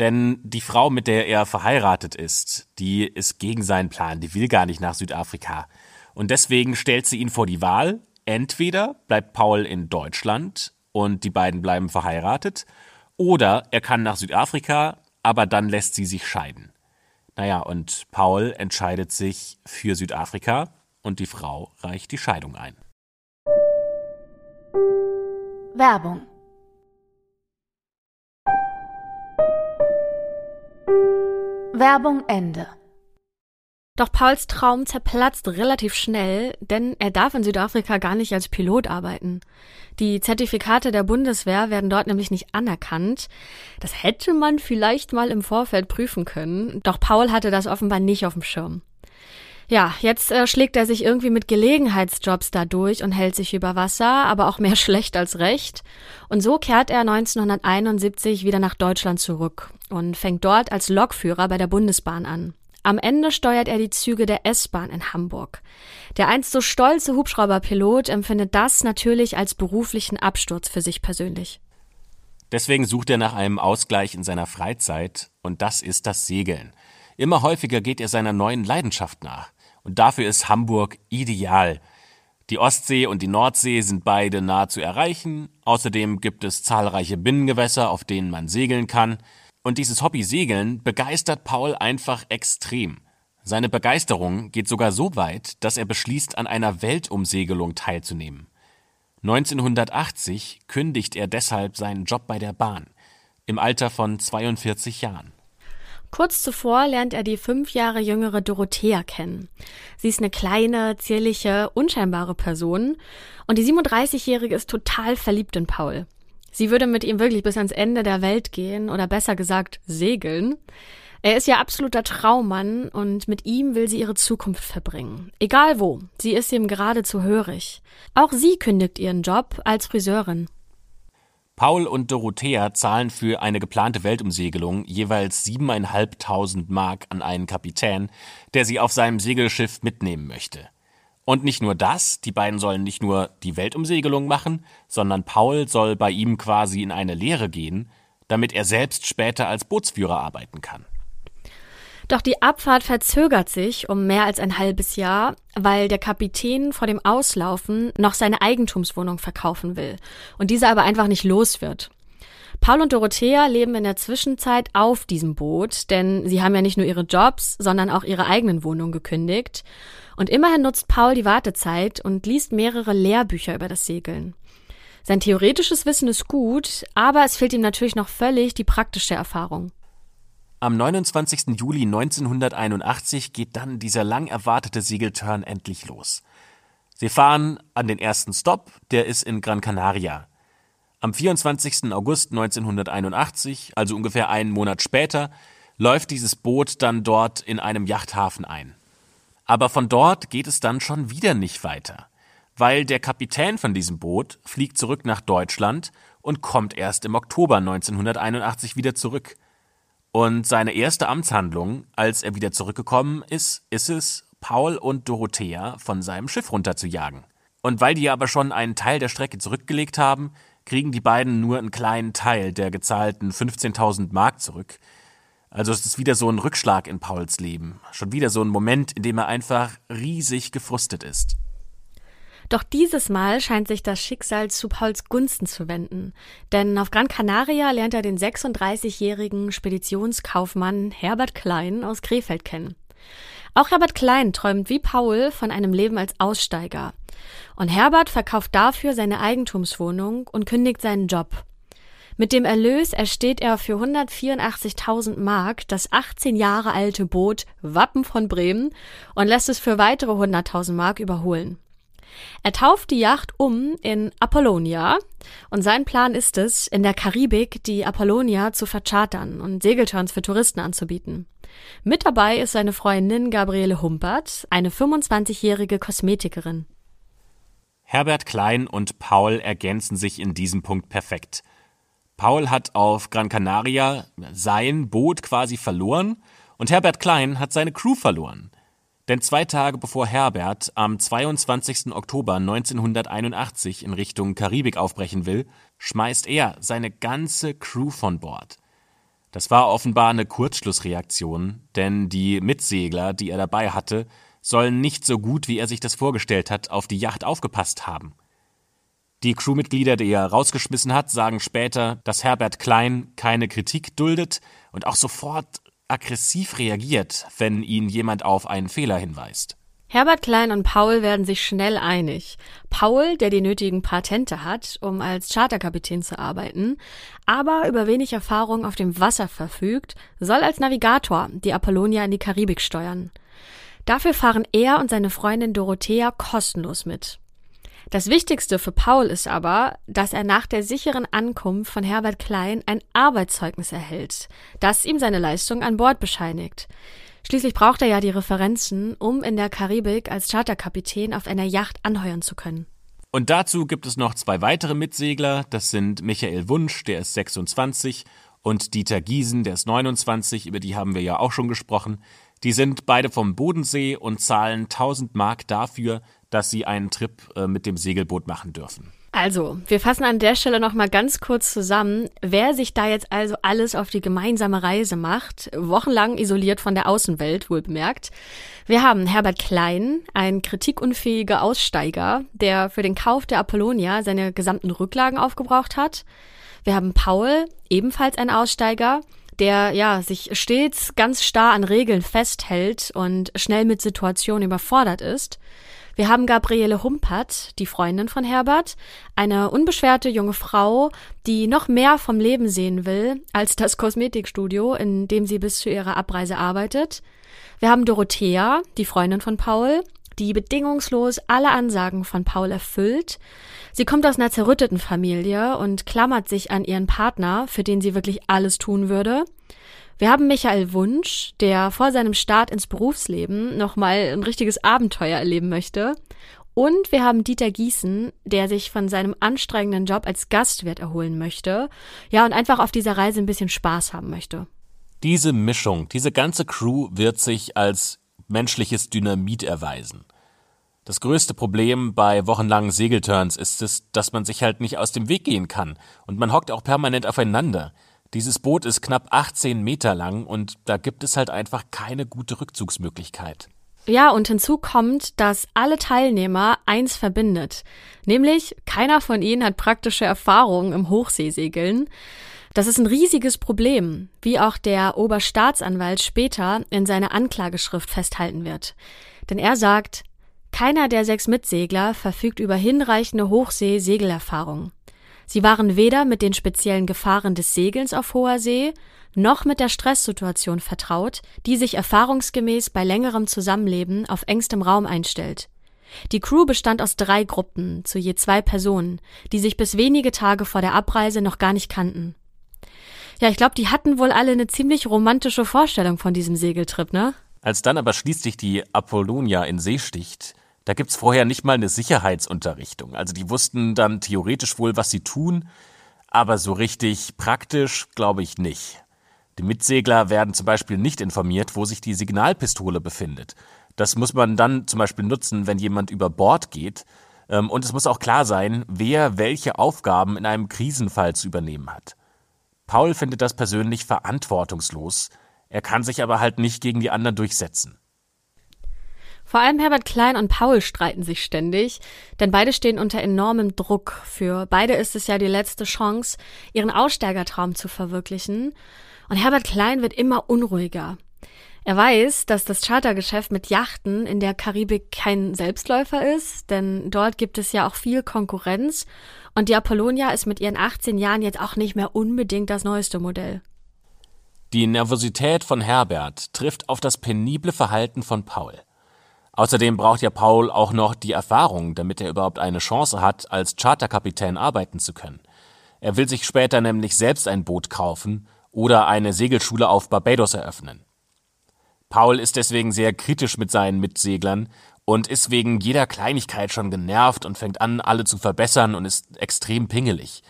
Speaker 2: Denn die Frau, mit der er verheiratet ist, die ist gegen seinen Plan, die will gar nicht nach Südafrika. Und deswegen stellt sie ihn vor die Wahl, entweder bleibt Paul in Deutschland und die beiden bleiben verheiratet, oder er kann nach Südafrika, aber dann lässt sie sich scheiden. Naja, und Paul entscheidet sich für Südafrika und die Frau reicht die Scheidung ein.
Speaker 1: Werbung Werbung Ende.
Speaker 3: Doch Pauls Traum zerplatzt relativ schnell, denn er darf in Südafrika gar nicht als Pilot arbeiten. Die Zertifikate der Bundeswehr werden dort nämlich nicht anerkannt. Das hätte man vielleicht mal im Vorfeld prüfen können, doch Paul hatte das offenbar nicht auf dem Schirm. Ja, jetzt äh, schlägt er sich irgendwie mit Gelegenheitsjobs da durch und hält sich über Wasser, aber auch mehr schlecht als recht. Und so kehrt er 1971 wieder nach Deutschland zurück und fängt dort als Lokführer bei der Bundesbahn an. Am Ende steuert er die Züge der S-Bahn in Hamburg. Der einst so stolze Hubschrauberpilot empfindet das natürlich als beruflichen Absturz für sich persönlich.
Speaker 2: Deswegen sucht er nach einem Ausgleich in seiner Freizeit und das ist das Segeln. Immer häufiger geht er seiner neuen Leidenschaft nach und dafür ist Hamburg ideal. Die Ostsee und die Nordsee sind beide nahe zu erreichen, außerdem gibt es zahlreiche Binnengewässer, auf denen man segeln kann und dieses Hobby Segeln begeistert Paul einfach extrem. Seine Begeisterung geht sogar so weit, dass er beschließt, an einer Weltumsegelung teilzunehmen. 1980 kündigt er deshalb seinen Job bei der Bahn, im Alter von 42 Jahren.
Speaker 3: Kurz zuvor lernt er die fünf Jahre jüngere Dorothea kennen. Sie ist eine kleine, zierliche, unscheinbare Person und die 37-Jährige ist total verliebt in Paul. Sie würde mit ihm wirklich bis ans Ende der Welt gehen oder besser gesagt segeln. Er ist ihr absoluter Traummann und mit ihm will sie ihre Zukunft verbringen. Egal wo, sie ist ihm geradezu hörig. Auch sie kündigt ihren Job als Friseurin.
Speaker 2: Paul und Dorothea zahlen für eine geplante Weltumsegelung jeweils siebeneinhalbtausend Mark an einen Kapitän, der sie auf seinem Segelschiff mitnehmen möchte. Und nicht nur das, die beiden sollen nicht nur die Weltumsegelung machen, sondern Paul soll bei ihm quasi in eine Lehre gehen, damit er selbst später als Bootsführer arbeiten kann.
Speaker 3: Doch die Abfahrt verzögert sich um mehr als ein halbes Jahr, weil der Kapitän vor dem Auslaufen noch seine Eigentumswohnung verkaufen will und diese aber einfach nicht los wird. Paul und Dorothea leben in der Zwischenzeit auf diesem Boot, denn sie haben ja nicht nur ihre Jobs, sondern auch ihre eigenen Wohnungen gekündigt. Und immerhin nutzt Paul die Wartezeit und liest mehrere Lehrbücher über das Segeln. Sein theoretisches Wissen ist gut, aber es fehlt ihm natürlich noch völlig die praktische Erfahrung.
Speaker 2: Am 29. Juli 1981 geht dann dieser lang erwartete Segelturn endlich los. Sie fahren an den ersten Stopp, der ist in Gran Canaria. Am 24. August 1981, also ungefähr einen Monat später, läuft dieses Boot dann dort in einem Yachthafen ein. Aber von dort geht es dann schon wieder nicht weiter, weil der Kapitän von diesem Boot fliegt zurück nach Deutschland und kommt erst im Oktober 1981 wieder zurück. Und seine erste Amtshandlung, als er wieder zurückgekommen ist, ist es, Paul und Dorothea von seinem Schiff runterzujagen. Und weil die aber schon einen Teil der Strecke zurückgelegt haben, kriegen die beiden nur einen kleinen Teil der gezahlten 15.000 Mark zurück. Also es ist wieder so ein Rückschlag in Pauls Leben. Schon wieder so ein Moment, in dem er einfach riesig gefrustet ist.
Speaker 3: Doch dieses Mal scheint sich das Schicksal zu Pauls Gunsten zu wenden. Denn auf Gran Canaria lernt er den 36-jährigen Speditionskaufmann Herbert Klein aus Krefeld kennen. Auch Herbert Klein träumt wie Paul von einem Leben als Aussteiger. Und Herbert verkauft dafür seine Eigentumswohnung und kündigt seinen Job. Mit dem Erlös ersteht er für 184.000 Mark das 18 Jahre alte Boot Wappen von Bremen und lässt es für weitere 100.000 Mark überholen. Er tauft die Yacht um in Apollonia und sein Plan ist es, in der Karibik die Apollonia zu verchartern und Segelturns für Touristen anzubieten. Mit dabei ist seine Freundin Gabriele Humpert, eine 25-jährige Kosmetikerin.
Speaker 2: Herbert Klein und Paul ergänzen sich in diesem Punkt perfekt. Paul hat auf Gran Canaria sein Boot quasi verloren und Herbert Klein hat seine Crew verloren. Denn zwei Tage bevor Herbert am 22. Oktober 1981 in Richtung Karibik aufbrechen will, schmeißt er seine ganze Crew von Bord. Das war offenbar eine Kurzschlussreaktion, denn die Mitsegler, die er dabei hatte, sollen nicht so gut, wie er sich das vorgestellt hat, auf die Yacht aufgepasst haben. Die Crewmitglieder, die er rausgeschmissen hat, sagen später, dass Herbert Klein keine Kritik duldet und auch sofort aggressiv reagiert, wenn ihn jemand auf einen Fehler hinweist.
Speaker 3: Herbert Klein und Paul werden sich schnell einig. Paul, der die nötigen Patente hat, um als Charterkapitän zu arbeiten, aber über wenig Erfahrung auf dem Wasser verfügt, soll als Navigator die Apollonia in die Karibik steuern. Dafür fahren er und seine Freundin Dorothea kostenlos mit. Das Wichtigste für Paul ist aber, dass er nach der sicheren Ankunft von Herbert Klein ein Arbeitszeugnis erhält, das ihm seine Leistung an Bord bescheinigt. Schließlich braucht er ja die Referenzen, um in der Karibik als Charterkapitän auf einer Yacht anheuern zu können.
Speaker 2: Und dazu gibt es noch zwei weitere Mitsegler. Das sind Michael Wunsch, der ist 26, und Dieter Giesen, der ist 29, über die haben wir ja auch schon gesprochen. Die sind beide vom Bodensee und zahlen 1000 Mark dafür, dass sie einen Trip äh, mit dem Segelboot machen dürfen.
Speaker 3: Also, wir fassen an der Stelle noch mal ganz kurz zusammen, wer sich da jetzt also alles auf die gemeinsame Reise macht, wochenlang isoliert von der Außenwelt, wohl bemerkt. Wir haben Herbert Klein, ein kritikunfähiger Aussteiger, der für den Kauf der Apollonia seine gesamten Rücklagen aufgebraucht hat. Wir haben Paul, ebenfalls ein Aussteiger, der ja sich stets ganz starr an Regeln festhält und schnell mit Situationen überfordert ist. Wir haben Gabriele Humpert, die Freundin von Herbert, eine unbeschwerte junge Frau, die noch mehr vom Leben sehen will als das Kosmetikstudio, in dem sie bis zu ihrer Abreise arbeitet. Wir haben Dorothea, die Freundin von Paul, die bedingungslos alle Ansagen von Paul erfüllt. Sie kommt aus einer zerrütteten Familie und klammert sich an ihren Partner, für den sie wirklich alles tun würde. Wir haben Michael Wunsch, der vor seinem Start ins Berufsleben nochmal ein richtiges Abenteuer erleben möchte. Und wir haben Dieter Gießen, der sich von seinem anstrengenden Job als Gastwirt erholen möchte. Ja, und einfach auf dieser Reise ein bisschen Spaß haben möchte.
Speaker 2: Diese Mischung, diese ganze Crew wird sich als menschliches Dynamit erweisen. Das größte Problem bei wochenlangen Segelturns ist es, dass man sich halt nicht aus dem Weg gehen kann und man hockt auch permanent aufeinander. Dieses Boot ist knapp 18 Meter lang und da gibt es halt einfach keine gute Rückzugsmöglichkeit.
Speaker 3: Ja, und hinzu kommt, dass alle Teilnehmer eins verbindet. Nämlich, keiner von ihnen hat praktische Erfahrung im Hochseesegeln. Das ist ein riesiges Problem, wie auch der Oberstaatsanwalt später in seiner Anklageschrift festhalten wird. Denn er sagt, keiner der sechs Mitsegler verfügt über hinreichende Hochsee-Segelerfahrung. Sie waren weder mit den speziellen Gefahren des Segelns auf hoher See noch mit der Stresssituation vertraut, die sich erfahrungsgemäß bei längerem Zusammenleben auf engstem Raum einstellt. Die Crew bestand aus drei Gruppen, zu je zwei Personen, die sich bis wenige Tage vor der Abreise noch gar nicht kannten. Ja, ich glaube, die hatten wohl alle eine ziemlich romantische Vorstellung von diesem Segeltrip, ne?
Speaker 2: Als dann aber schließlich die Apollonia in See sticht, da gibt's vorher nicht mal eine Sicherheitsunterrichtung. Also die wussten dann theoretisch wohl, was sie tun, aber so richtig praktisch glaube ich nicht. Die Mitsegler werden zum Beispiel nicht informiert, wo sich die Signalpistole befindet. Das muss man dann zum Beispiel nutzen, wenn jemand über Bord geht. Ähm, und es muss auch klar sein, wer welche Aufgaben in einem Krisenfall zu übernehmen hat. Paul findet das persönlich verantwortungslos. Er kann sich aber halt nicht gegen die anderen durchsetzen.
Speaker 3: Vor allem Herbert Klein und Paul streiten sich ständig, denn beide stehen unter enormem Druck. Für beide ist es ja die letzte Chance, ihren Aussteigertraum zu verwirklichen. Und Herbert Klein wird immer unruhiger. Er weiß, dass das Chartergeschäft mit Yachten in der Karibik kein Selbstläufer ist, denn dort gibt es ja auch viel Konkurrenz und die Apollonia ist mit ihren 18 Jahren jetzt auch nicht mehr unbedingt das neueste Modell.
Speaker 2: Die Nervosität von Herbert trifft auf das penible Verhalten von Paul. Außerdem braucht ja Paul auch noch die Erfahrung, damit er überhaupt eine Chance hat, als Charterkapitän arbeiten zu können. Er will sich später nämlich selbst ein Boot kaufen oder eine Segelschule auf Barbados eröffnen. Paul ist deswegen sehr kritisch mit seinen Mitseglern und ist wegen jeder Kleinigkeit schon genervt und fängt an, alle zu verbessern und ist extrem pingelig.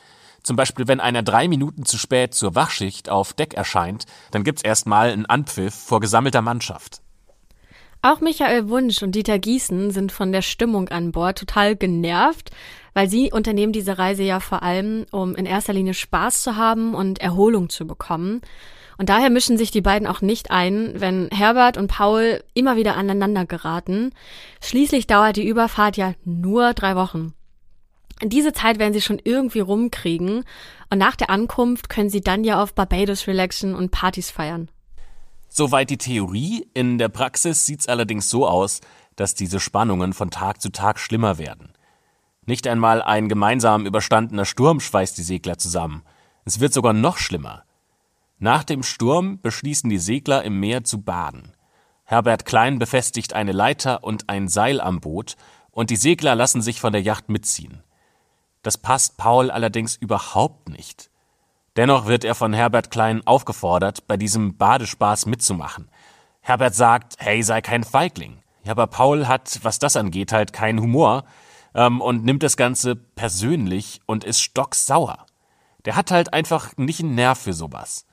Speaker 2: Zum Beispiel, wenn einer drei Minuten zu spät zur Wachschicht auf Deck erscheint, dann gibt's erstmal einen Anpfiff vor gesammelter Mannschaft.
Speaker 3: Auch Michael Wunsch und Dieter Gießen sind von der Stimmung an Bord total genervt, weil sie unternehmen diese Reise ja vor allem, um in erster Linie Spaß zu haben und Erholung zu bekommen. Und daher mischen sich die beiden auch nicht ein, wenn Herbert und Paul immer wieder aneinander geraten. Schließlich dauert die Überfahrt ja nur drei Wochen. In diese Zeit werden sie schon irgendwie rumkriegen und nach der Ankunft können sie dann ja auf Barbados relaxen und Partys feiern.
Speaker 2: Soweit die Theorie. In der Praxis sieht's allerdings so aus, dass diese Spannungen von Tag zu Tag schlimmer werden. Nicht einmal ein gemeinsam überstandener Sturm schweißt die Segler zusammen. Es wird sogar noch schlimmer. Nach dem Sturm beschließen die Segler im Meer zu baden. Herbert Klein befestigt eine Leiter und ein Seil am Boot, und die Segler lassen sich von der Yacht mitziehen. Das passt Paul allerdings überhaupt nicht. Dennoch wird er von Herbert Klein aufgefordert, bei diesem Badespaß mitzumachen. Herbert sagt, hey, sei kein Feigling. Ja, aber Paul hat, was das angeht, halt keinen Humor ähm, und nimmt das Ganze persönlich und ist stocksauer. Der hat halt einfach nicht einen Nerv für sowas.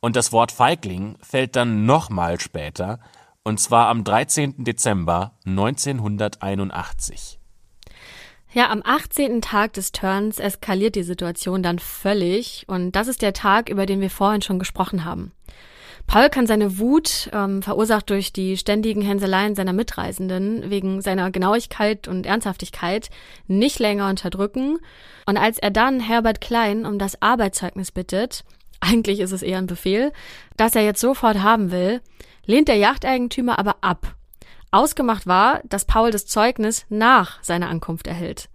Speaker 2: Und das Wort Feigling fällt dann nochmal später, und zwar am 13. Dezember 1981.
Speaker 3: Ja, am 18. Tag des Turns eskaliert die Situation dann völlig und das ist der Tag, über den wir vorhin schon gesprochen haben. Paul kann seine Wut, ähm, verursacht durch die ständigen Hänseleien seiner Mitreisenden, wegen seiner Genauigkeit und Ernsthaftigkeit, nicht länger unterdrücken. Und als er dann Herbert Klein um das Arbeitszeugnis bittet, eigentlich ist es eher ein Befehl, das er jetzt sofort haben will, lehnt der Yachteigentümer aber ab. Ausgemacht war, dass Paul das Zeugnis nach seiner Ankunft erhält.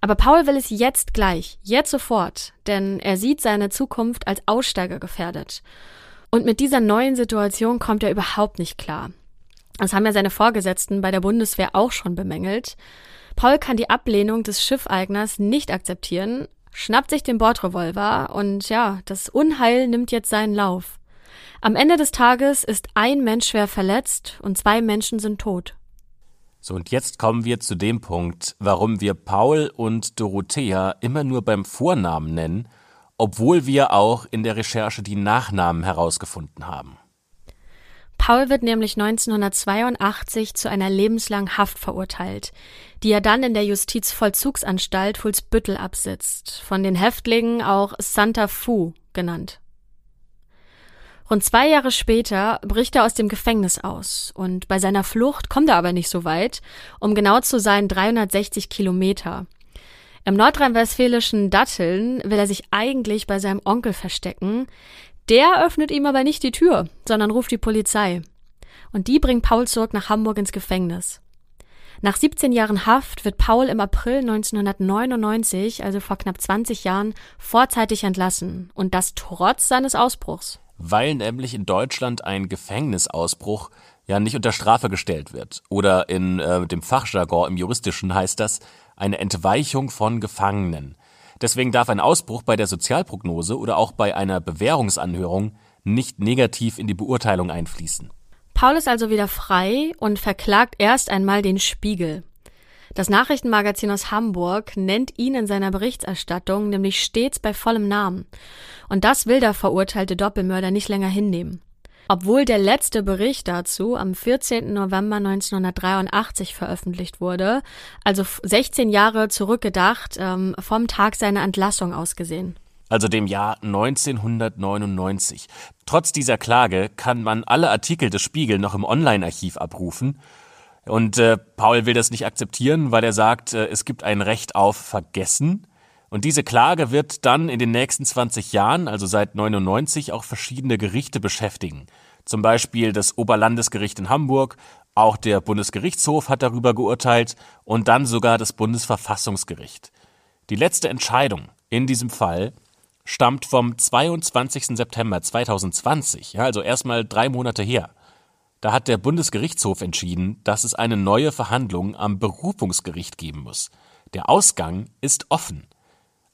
Speaker 3: Aber Paul will es jetzt gleich, jetzt sofort, denn er sieht seine Zukunft als Aussteiger gefährdet. Und mit dieser neuen Situation kommt er überhaupt nicht klar. Das haben ja seine Vorgesetzten bei der Bundeswehr auch schon bemängelt. Paul kann die Ablehnung des Schiffeigners nicht akzeptieren, schnappt sich den Bordrevolver und ja, das Unheil nimmt jetzt seinen Lauf. Am Ende des Tages ist ein Mensch schwer verletzt und zwei Menschen sind tot.
Speaker 2: So, und jetzt kommen wir zu dem Punkt, warum wir Paul und Dorothea immer nur beim Vornamen nennen obwohl wir auch in der Recherche die Nachnamen herausgefunden haben.
Speaker 3: Paul wird nämlich 1982 zu einer lebenslangen Haft verurteilt, die er dann in der Justizvollzugsanstalt Fuhlsbüttel absitzt, von den Häftlingen auch Santa Fu genannt. Rund zwei Jahre später bricht er aus dem Gefängnis aus und bei seiner Flucht kommt er aber nicht so weit, um genau zu sein 360 Kilometer. Im nordrhein-westfälischen Datteln will er sich eigentlich bei seinem Onkel verstecken. Der öffnet ihm aber nicht die Tür, sondern ruft die Polizei. Und die bringt Paul zurück nach Hamburg ins Gefängnis. Nach 17 Jahren Haft wird Paul im April 1999, also vor knapp 20 Jahren, vorzeitig entlassen. Und das trotz seines Ausbruchs.
Speaker 2: Weil nämlich in Deutschland ein Gefängnisausbruch ja nicht unter Strafe gestellt wird. Oder in äh, dem Fachjargon im Juristischen heißt das eine Entweichung von Gefangenen. Deswegen darf ein Ausbruch bei der Sozialprognose oder auch bei einer Bewährungsanhörung nicht negativ in die Beurteilung einfließen.
Speaker 3: Paul ist also wieder frei und verklagt erst einmal den Spiegel. Das Nachrichtenmagazin aus Hamburg nennt ihn in seiner Berichterstattung nämlich stets bei vollem Namen. Und das will der verurteilte Doppelmörder nicht länger hinnehmen. Obwohl der letzte Bericht dazu am 14. November 1983 veröffentlicht wurde, also 16 Jahre zurückgedacht, ähm, vom Tag seiner Entlassung ausgesehen.
Speaker 2: Also dem Jahr 1999. Trotz dieser Klage kann man alle Artikel des Spiegel noch im Online-Archiv abrufen. Und äh, Paul will das nicht akzeptieren, weil er sagt, äh, es gibt ein Recht auf Vergessen. Und diese Klage wird dann in den nächsten 20 Jahren, also seit 99, auch verschiedene Gerichte beschäftigen. Zum Beispiel das Oberlandesgericht in Hamburg, auch der Bundesgerichtshof hat darüber geurteilt und dann sogar das Bundesverfassungsgericht. Die letzte Entscheidung in diesem Fall stammt vom 22. September 2020, ja, also erstmal drei Monate her. Da hat der Bundesgerichtshof entschieden, dass es eine neue Verhandlung am Berufungsgericht geben muss. Der Ausgang ist offen.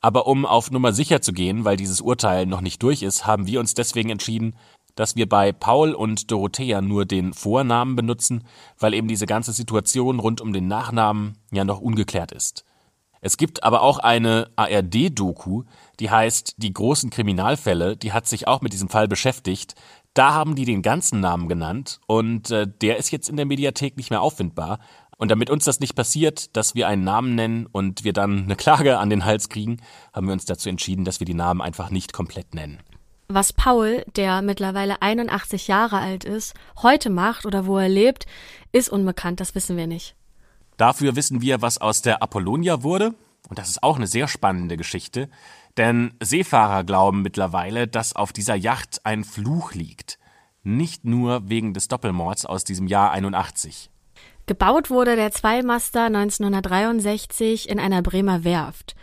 Speaker 2: Aber um auf Nummer sicher zu gehen, weil dieses Urteil noch nicht durch ist, haben wir uns deswegen entschieden, dass wir bei Paul und Dorothea nur den Vornamen benutzen, weil eben diese ganze Situation rund um den Nachnamen ja noch ungeklärt ist. Es gibt aber auch eine ARD-Doku, die heißt Die großen Kriminalfälle, die hat sich auch mit diesem Fall beschäftigt. Da haben die den ganzen Namen genannt und äh, der ist jetzt in der Mediathek nicht mehr auffindbar. Und damit uns das nicht passiert, dass wir einen Namen nennen und wir dann eine Klage an den Hals kriegen, haben wir uns dazu entschieden, dass wir die Namen einfach nicht komplett nennen.
Speaker 3: Was Paul, der mittlerweile 81 Jahre alt ist, heute macht oder wo er lebt, ist unbekannt, das wissen wir nicht.
Speaker 2: Dafür wissen wir, was aus der Apollonia wurde. Und das ist auch eine sehr spannende Geschichte. Denn Seefahrer glauben mittlerweile, dass auf dieser Yacht ein Fluch liegt. Nicht nur wegen des Doppelmords aus diesem Jahr 81.
Speaker 3: Gebaut wurde der Zweimaster 1963 in einer Bremer Werft.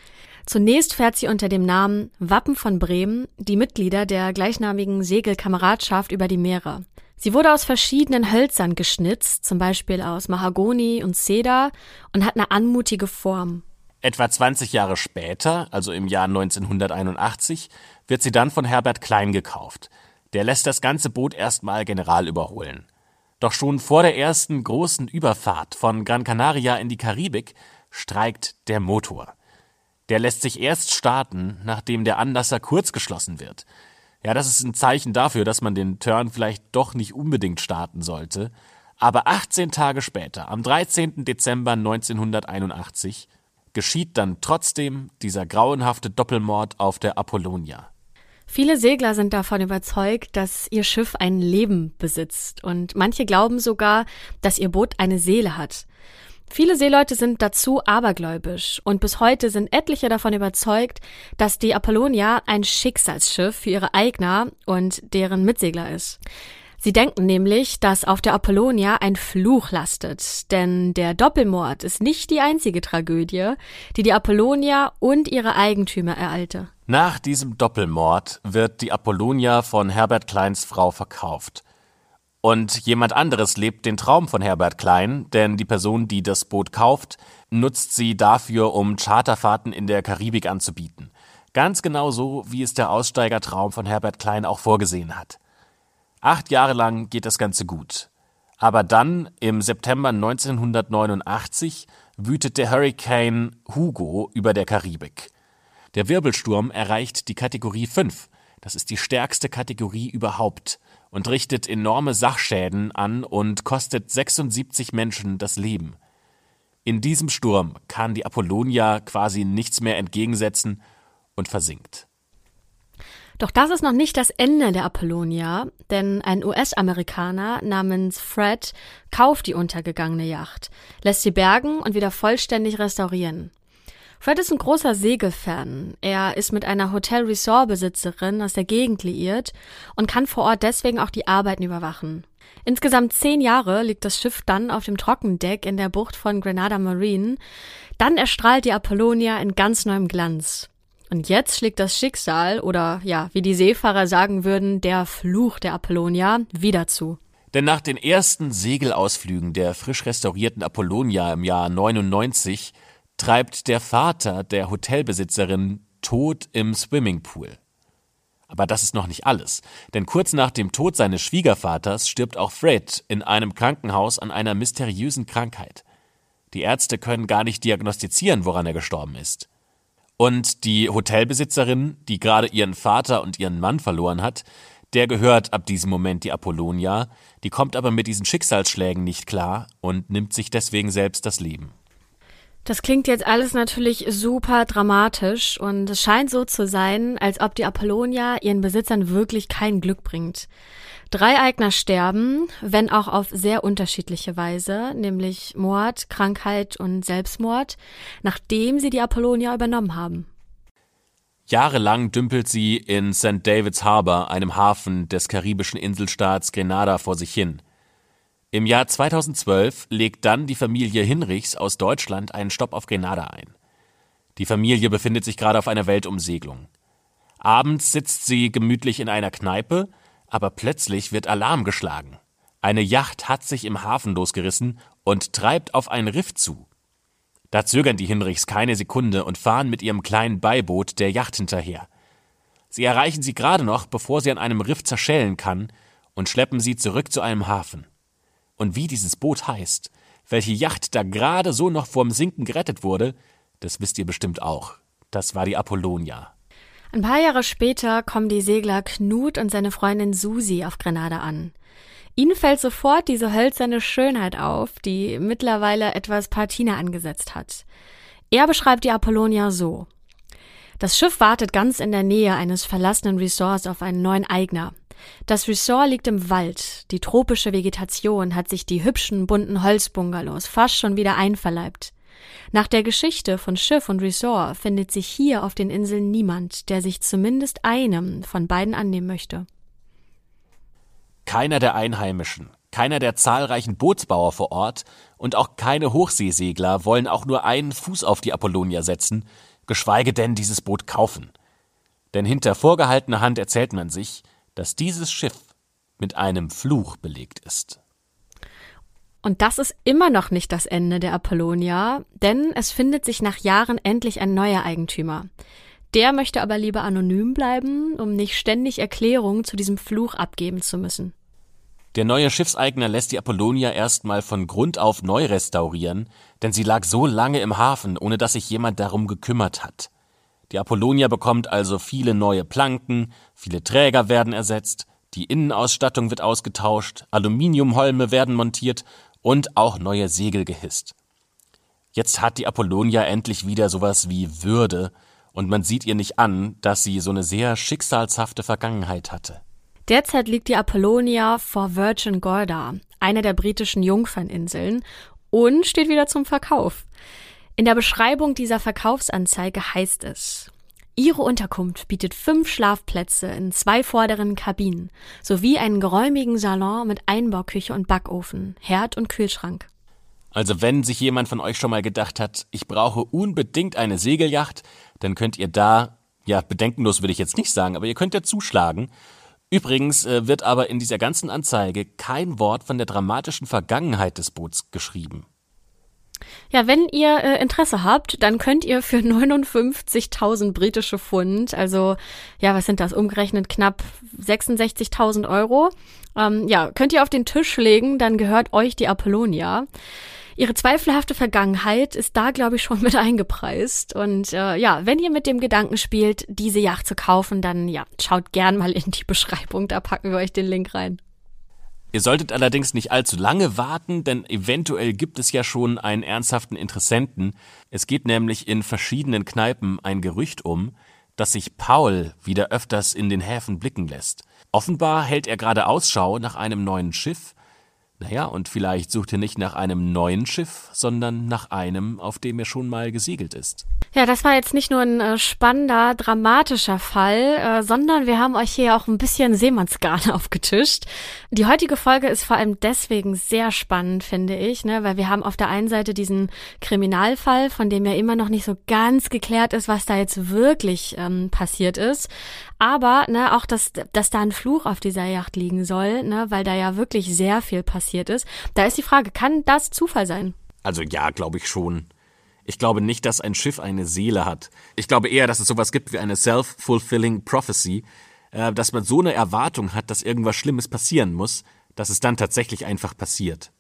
Speaker 3: Zunächst fährt sie unter dem Namen Wappen von Bremen die Mitglieder der gleichnamigen Segelkameradschaft über die Meere. Sie wurde aus verschiedenen Hölzern geschnitzt, zum Beispiel aus Mahagoni und Cedar, und hat eine anmutige Form.
Speaker 2: Etwa 20 Jahre später, also im Jahr 1981, wird sie dann von Herbert Klein gekauft. Der lässt das ganze Boot erstmal general überholen. Doch schon vor der ersten großen Überfahrt von Gran Canaria in die Karibik streikt der Motor. Der lässt sich erst starten, nachdem der Anlasser kurz geschlossen wird. Ja, das ist ein Zeichen dafür, dass man den Turn vielleicht doch nicht unbedingt starten sollte. Aber 18 Tage später, am 13. Dezember 1981, geschieht dann trotzdem dieser grauenhafte Doppelmord auf der Apollonia.
Speaker 3: Viele Segler sind davon überzeugt, dass ihr Schiff ein Leben besitzt und manche glauben sogar, dass ihr Boot eine Seele hat. Viele Seeleute sind dazu abergläubisch und bis heute sind etliche davon überzeugt, dass die Apollonia ein Schicksalsschiff für ihre Eigner und deren Mitsegler ist. Sie denken nämlich, dass auf der Apollonia ein Fluch lastet, denn der Doppelmord ist nicht die einzige Tragödie, die die Apollonia und ihre Eigentümer ereilte.
Speaker 2: Nach diesem Doppelmord wird die Apollonia von Herbert Kleins Frau verkauft. Und jemand anderes lebt den Traum von Herbert Klein, denn die Person, die das Boot kauft, nutzt sie dafür, um Charterfahrten in der Karibik anzubieten. Ganz genau so, wie es der Aussteigertraum von Herbert Klein auch vorgesehen hat. Acht Jahre lang geht das Ganze gut. Aber dann, im September 1989, wütet der Hurricane Hugo über der Karibik. Der Wirbelsturm erreicht die Kategorie 5. Das ist die stärkste Kategorie überhaupt und richtet enorme Sachschäden an und kostet 76 Menschen das Leben. In diesem Sturm kann die Apollonia quasi nichts mehr entgegensetzen und versinkt.
Speaker 3: Doch das ist noch nicht das Ende der Apollonia, denn ein US-Amerikaner namens Fred kauft die untergegangene Yacht, lässt sie bergen und wieder vollständig restaurieren. Fred ist ein großer Segelfan. Er ist mit einer Hotel-Resort-Besitzerin aus der Gegend liiert und kann vor Ort deswegen auch die Arbeiten überwachen. Insgesamt zehn Jahre liegt das Schiff dann auf dem Trockendeck in der Bucht von Grenada Marine. Dann erstrahlt die Apollonia in ganz neuem Glanz. Und jetzt schlägt das Schicksal oder ja, wie die Seefahrer sagen würden, der Fluch der Apollonia wieder zu.
Speaker 2: Denn nach den ersten Segelausflügen der frisch restaurierten Apollonia im Jahr 99 treibt der Vater der Hotelbesitzerin tot im Swimmingpool. Aber das ist noch nicht alles, denn kurz nach dem Tod seines Schwiegervaters stirbt auch Fred in einem Krankenhaus an einer mysteriösen Krankheit. Die Ärzte können gar nicht diagnostizieren, woran er gestorben ist. Und die Hotelbesitzerin, die gerade ihren Vater und ihren Mann verloren hat, der gehört ab diesem Moment die Apollonia, die kommt aber mit diesen Schicksalsschlägen nicht klar und nimmt sich deswegen selbst das Leben.
Speaker 3: Das klingt jetzt alles natürlich super dramatisch und es scheint so zu sein, als ob die Apollonia ihren Besitzern wirklich kein Glück bringt. Drei Eigner sterben, wenn auch auf sehr unterschiedliche Weise, nämlich Mord, Krankheit und Selbstmord, nachdem sie die Apollonia übernommen haben.
Speaker 2: Jahrelang dümpelt sie in St. David's Harbor, einem Hafen des karibischen Inselstaats Grenada, vor sich hin. Im Jahr 2012 legt dann die Familie Hinrichs aus Deutschland einen Stopp auf Grenada ein. Die Familie befindet sich gerade auf einer Weltumsegelung. Abends sitzt sie gemütlich in einer Kneipe, aber plötzlich wird Alarm geschlagen. Eine Yacht hat sich im Hafen losgerissen und treibt auf ein Riff zu. Da zögern die Hinrichs keine Sekunde und fahren mit ihrem kleinen Beiboot der Yacht hinterher. Sie erreichen sie gerade noch, bevor sie an einem Riff zerschellen kann, und schleppen sie zurück zu einem Hafen. Und wie dieses Boot heißt, welche Yacht da gerade so noch vorm Sinken gerettet wurde, das wisst ihr bestimmt auch. Das war die Apollonia.
Speaker 3: Ein paar Jahre später kommen die Segler Knut und seine Freundin Susi auf Grenada an. Ihnen fällt sofort diese hölzerne Schönheit auf, die mittlerweile etwas Patina angesetzt hat. Er beschreibt die Apollonia so. Das Schiff wartet ganz in der Nähe eines verlassenen Resorts auf einen neuen Eigner. Das Resort liegt im Wald. Die tropische Vegetation hat sich die hübschen, bunten Holzbungalows fast schon wieder einverleibt. Nach der Geschichte von Schiff und Resort findet sich hier auf den Inseln niemand, der sich zumindest einem von beiden annehmen möchte.
Speaker 2: Keiner der Einheimischen, Keiner der zahlreichen Bootsbauer vor Ort und auch keine Hochseesegler wollen auch nur einen Fuß auf die Apollonia setzen, geschweige denn dieses Boot kaufen. Denn hinter vorgehaltener Hand erzählt man sich, dass dieses Schiff mit einem Fluch belegt ist.
Speaker 3: Und das ist immer noch nicht das Ende der Apollonia, denn es findet sich nach Jahren endlich ein neuer Eigentümer. Der möchte aber lieber anonym bleiben, um nicht ständig Erklärungen zu diesem Fluch abgeben zu müssen.
Speaker 2: Der neue Schiffseigner lässt die Apollonia erstmal von Grund auf neu restaurieren, denn sie lag so lange im Hafen, ohne dass sich jemand darum gekümmert hat. Die Apollonia bekommt also viele neue Planken, viele Träger werden ersetzt, die Innenausstattung wird ausgetauscht, Aluminiumholme werden montiert und auch neue Segel gehisst. Jetzt hat die Apollonia endlich wieder sowas wie Würde, und man sieht ihr nicht an, dass sie so eine sehr schicksalshafte Vergangenheit hatte.
Speaker 3: Derzeit liegt die Apollonia vor Virgin Gorda, einer der britischen Jungferninseln, und steht wieder zum Verkauf. In der Beschreibung dieser Verkaufsanzeige heißt es, Ihre Unterkunft bietet fünf Schlafplätze in zwei vorderen Kabinen sowie einen geräumigen Salon mit Einbauküche und Backofen, Herd und Kühlschrank.
Speaker 2: Also wenn sich jemand von euch schon mal gedacht hat, ich brauche unbedingt eine Segelyacht, dann könnt ihr da, ja, bedenkenlos würde ich jetzt nicht sagen, aber ihr könnt ja zuschlagen. Übrigens äh, wird aber in dieser ganzen Anzeige kein Wort von der dramatischen Vergangenheit des Boots geschrieben.
Speaker 3: Ja, wenn ihr äh, Interesse habt, dann könnt ihr für 59.000 britische Pfund, also ja, was sind das, umgerechnet knapp 66.000 Euro, ähm, ja, könnt ihr auf den Tisch legen, dann gehört euch die Apollonia. Ihre zweifelhafte Vergangenheit ist da, glaube ich, schon mit eingepreist. Und äh, ja, wenn ihr mit dem Gedanken spielt, diese Yacht zu kaufen, dann ja, schaut gern mal in die Beschreibung, da packen wir euch den Link rein.
Speaker 2: Ihr solltet allerdings nicht allzu lange warten, denn eventuell gibt es ja schon einen ernsthaften Interessenten. Es geht nämlich in verschiedenen Kneipen ein Gerücht um, dass sich Paul wieder öfters in den Häfen blicken lässt. Offenbar hält er gerade Ausschau nach einem neuen Schiff, naja, und vielleicht sucht er nicht nach einem neuen Schiff, sondern nach einem, auf dem er schon mal gesegelt ist.
Speaker 3: Ja, das war jetzt nicht nur ein äh, spannender, dramatischer Fall, äh, sondern wir haben euch hier auch ein bisschen Seemannsgarn aufgetischt. Die heutige Folge ist vor allem deswegen sehr spannend, finde ich, ne, weil wir haben auf der einen Seite diesen Kriminalfall, von dem ja immer noch nicht so ganz geklärt ist, was da jetzt wirklich ähm, passiert ist. Aber ne, auch, dass, dass da ein Fluch auf dieser Yacht liegen soll, ne, weil da ja wirklich sehr viel passiert ist. Da ist die Frage, kann das Zufall sein?
Speaker 2: Also ja, glaube ich schon. Ich glaube nicht, dass ein Schiff eine Seele hat. Ich glaube eher, dass es sowas gibt wie eine self-fulfilling prophecy, äh, dass man so eine Erwartung hat, dass irgendwas Schlimmes passieren muss, dass es dann tatsächlich einfach passiert.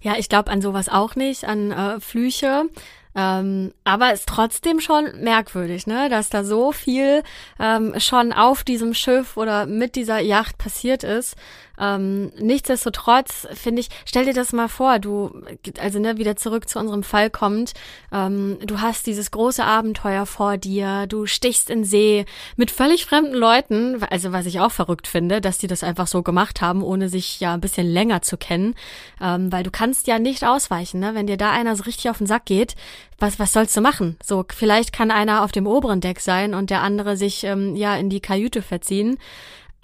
Speaker 3: Ja, ich glaube an sowas auch nicht, an äh, Flüche. Ähm, aber ist trotzdem schon merkwürdig, ne, dass da so viel ähm, schon auf diesem Schiff oder mit dieser Yacht passiert ist. Ähm, nichtsdestotrotz finde ich, stell dir das mal vor, du, also ne, wieder zurück zu unserem Fall kommt, ähm, du hast dieses große Abenteuer vor dir, du stichst in See mit völlig fremden Leuten, also was ich auch verrückt finde, dass die das einfach so gemacht haben, ohne sich ja ein bisschen länger zu kennen, ähm, weil du kannst ja nicht ausweichen, ne? wenn dir da einer so richtig auf den Sack geht, was, was sollst du machen? So, vielleicht kann einer auf dem oberen Deck sein und der andere sich ähm, ja in die Kajüte verziehen.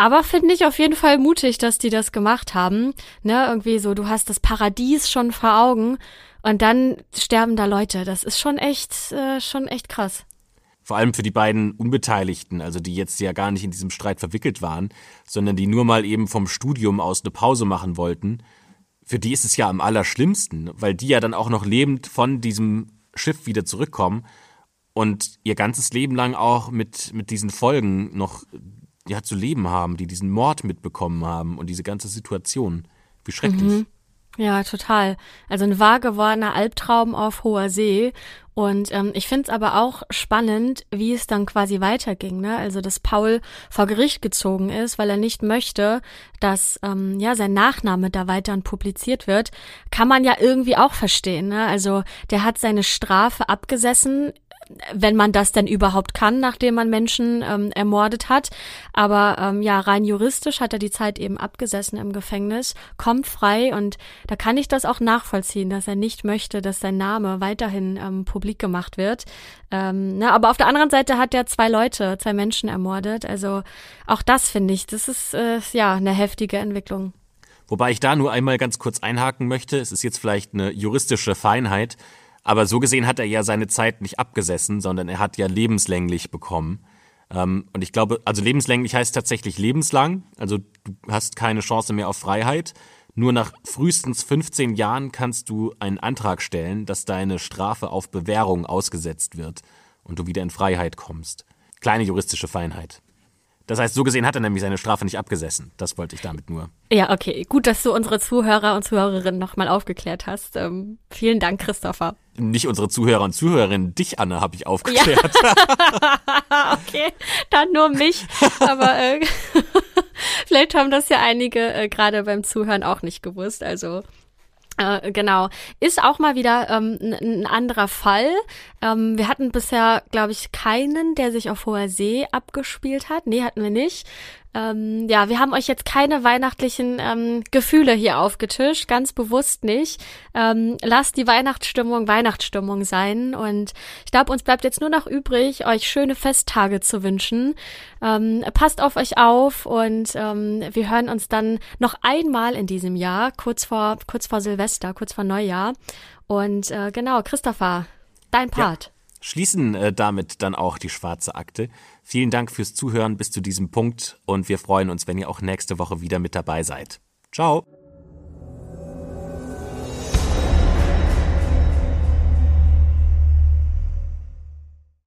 Speaker 3: Aber finde ich auf jeden Fall mutig, dass die das gemacht haben. Ne, irgendwie so, du hast das Paradies schon vor Augen und dann sterben da Leute. Das ist schon echt, äh, schon echt krass.
Speaker 2: Vor allem für die beiden Unbeteiligten, also die jetzt ja gar nicht in diesem Streit verwickelt waren, sondern die nur mal eben vom Studium aus eine Pause machen wollten. Für die ist es ja am allerschlimmsten, weil die ja dann auch noch lebend von diesem Schiff wieder zurückkommen und ihr ganzes Leben lang auch mit, mit diesen Folgen noch ja, zu leben haben, die diesen Mord mitbekommen haben und diese ganze Situation. Wie schrecklich. Mhm.
Speaker 3: Ja, total. Also ein wahr gewordener Albtraum auf hoher See. Und ähm, ich finde es aber auch spannend, wie es dann quasi weiterging. Ne? Also dass Paul vor Gericht gezogen ist, weil er nicht möchte, dass ähm, ja sein Nachname da weiter publiziert wird, kann man ja irgendwie auch verstehen. Ne? Also der hat seine Strafe abgesessen wenn man das denn überhaupt kann, nachdem man Menschen ähm, ermordet hat. Aber ähm, ja, rein juristisch hat er die Zeit eben abgesessen im Gefängnis, kommt frei und da kann ich das auch nachvollziehen, dass er nicht möchte, dass sein Name weiterhin ähm, publik gemacht wird. Ähm, na, aber auf der anderen Seite hat er zwei Leute, zwei Menschen ermordet. Also auch das finde ich, das ist äh, ja eine heftige Entwicklung.
Speaker 2: Wobei ich da nur einmal ganz kurz einhaken möchte. Es ist jetzt vielleicht eine juristische Feinheit, aber so gesehen hat er ja seine Zeit nicht abgesessen, sondern er hat ja lebenslänglich bekommen. Ähm, und ich glaube, also lebenslänglich heißt tatsächlich lebenslang. Also du hast keine Chance mehr auf Freiheit. Nur nach frühestens 15 Jahren kannst du einen Antrag stellen, dass deine Strafe auf Bewährung ausgesetzt wird und du wieder in Freiheit kommst. Kleine juristische Feinheit. Das heißt, so gesehen hat er nämlich seine Strafe nicht abgesessen. Das wollte ich damit nur.
Speaker 3: Ja, okay. Gut, dass du unsere Zuhörer und Zuhörerinnen nochmal aufgeklärt hast. Ähm, vielen Dank, Christopher.
Speaker 2: Nicht unsere Zuhörer und Zuhörerinnen, dich, Anne, habe ich aufgeklärt.
Speaker 3: Ja. okay, dann nur mich. Aber äh, vielleicht haben das ja einige äh, gerade beim Zuhören auch nicht gewusst. Also äh, genau. Ist auch mal wieder ähm, ein anderer Fall. Ähm, wir hatten bisher, glaube ich, keinen, der sich auf hoher See abgespielt hat. Nee, hatten wir nicht. Ähm, ja, wir haben euch jetzt keine weihnachtlichen ähm, Gefühle hier aufgetischt, ganz bewusst nicht. Ähm, lasst die Weihnachtsstimmung Weihnachtsstimmung sein. Und ich glaube, uns bleibt jetzt nur noch übrig, euch schöne Festtage zu wünschen. Ähm, passt auf euch auf und ähm, wir hören uns dann noch einmal in diesem Jahr, kurz vor, kurz vor Silvester, kurz vor Neujahr. Und äh, genau, Christopher, dein Part.
Speaker 2: Ja schließen äh, damit dann auch die schwarze Akte. Vielen Dank fürs Zuhören bis zu diesem Punkt und wir freuen uns, wenn ihr auch nächste Woche wieder mit dabei seid. Ciao!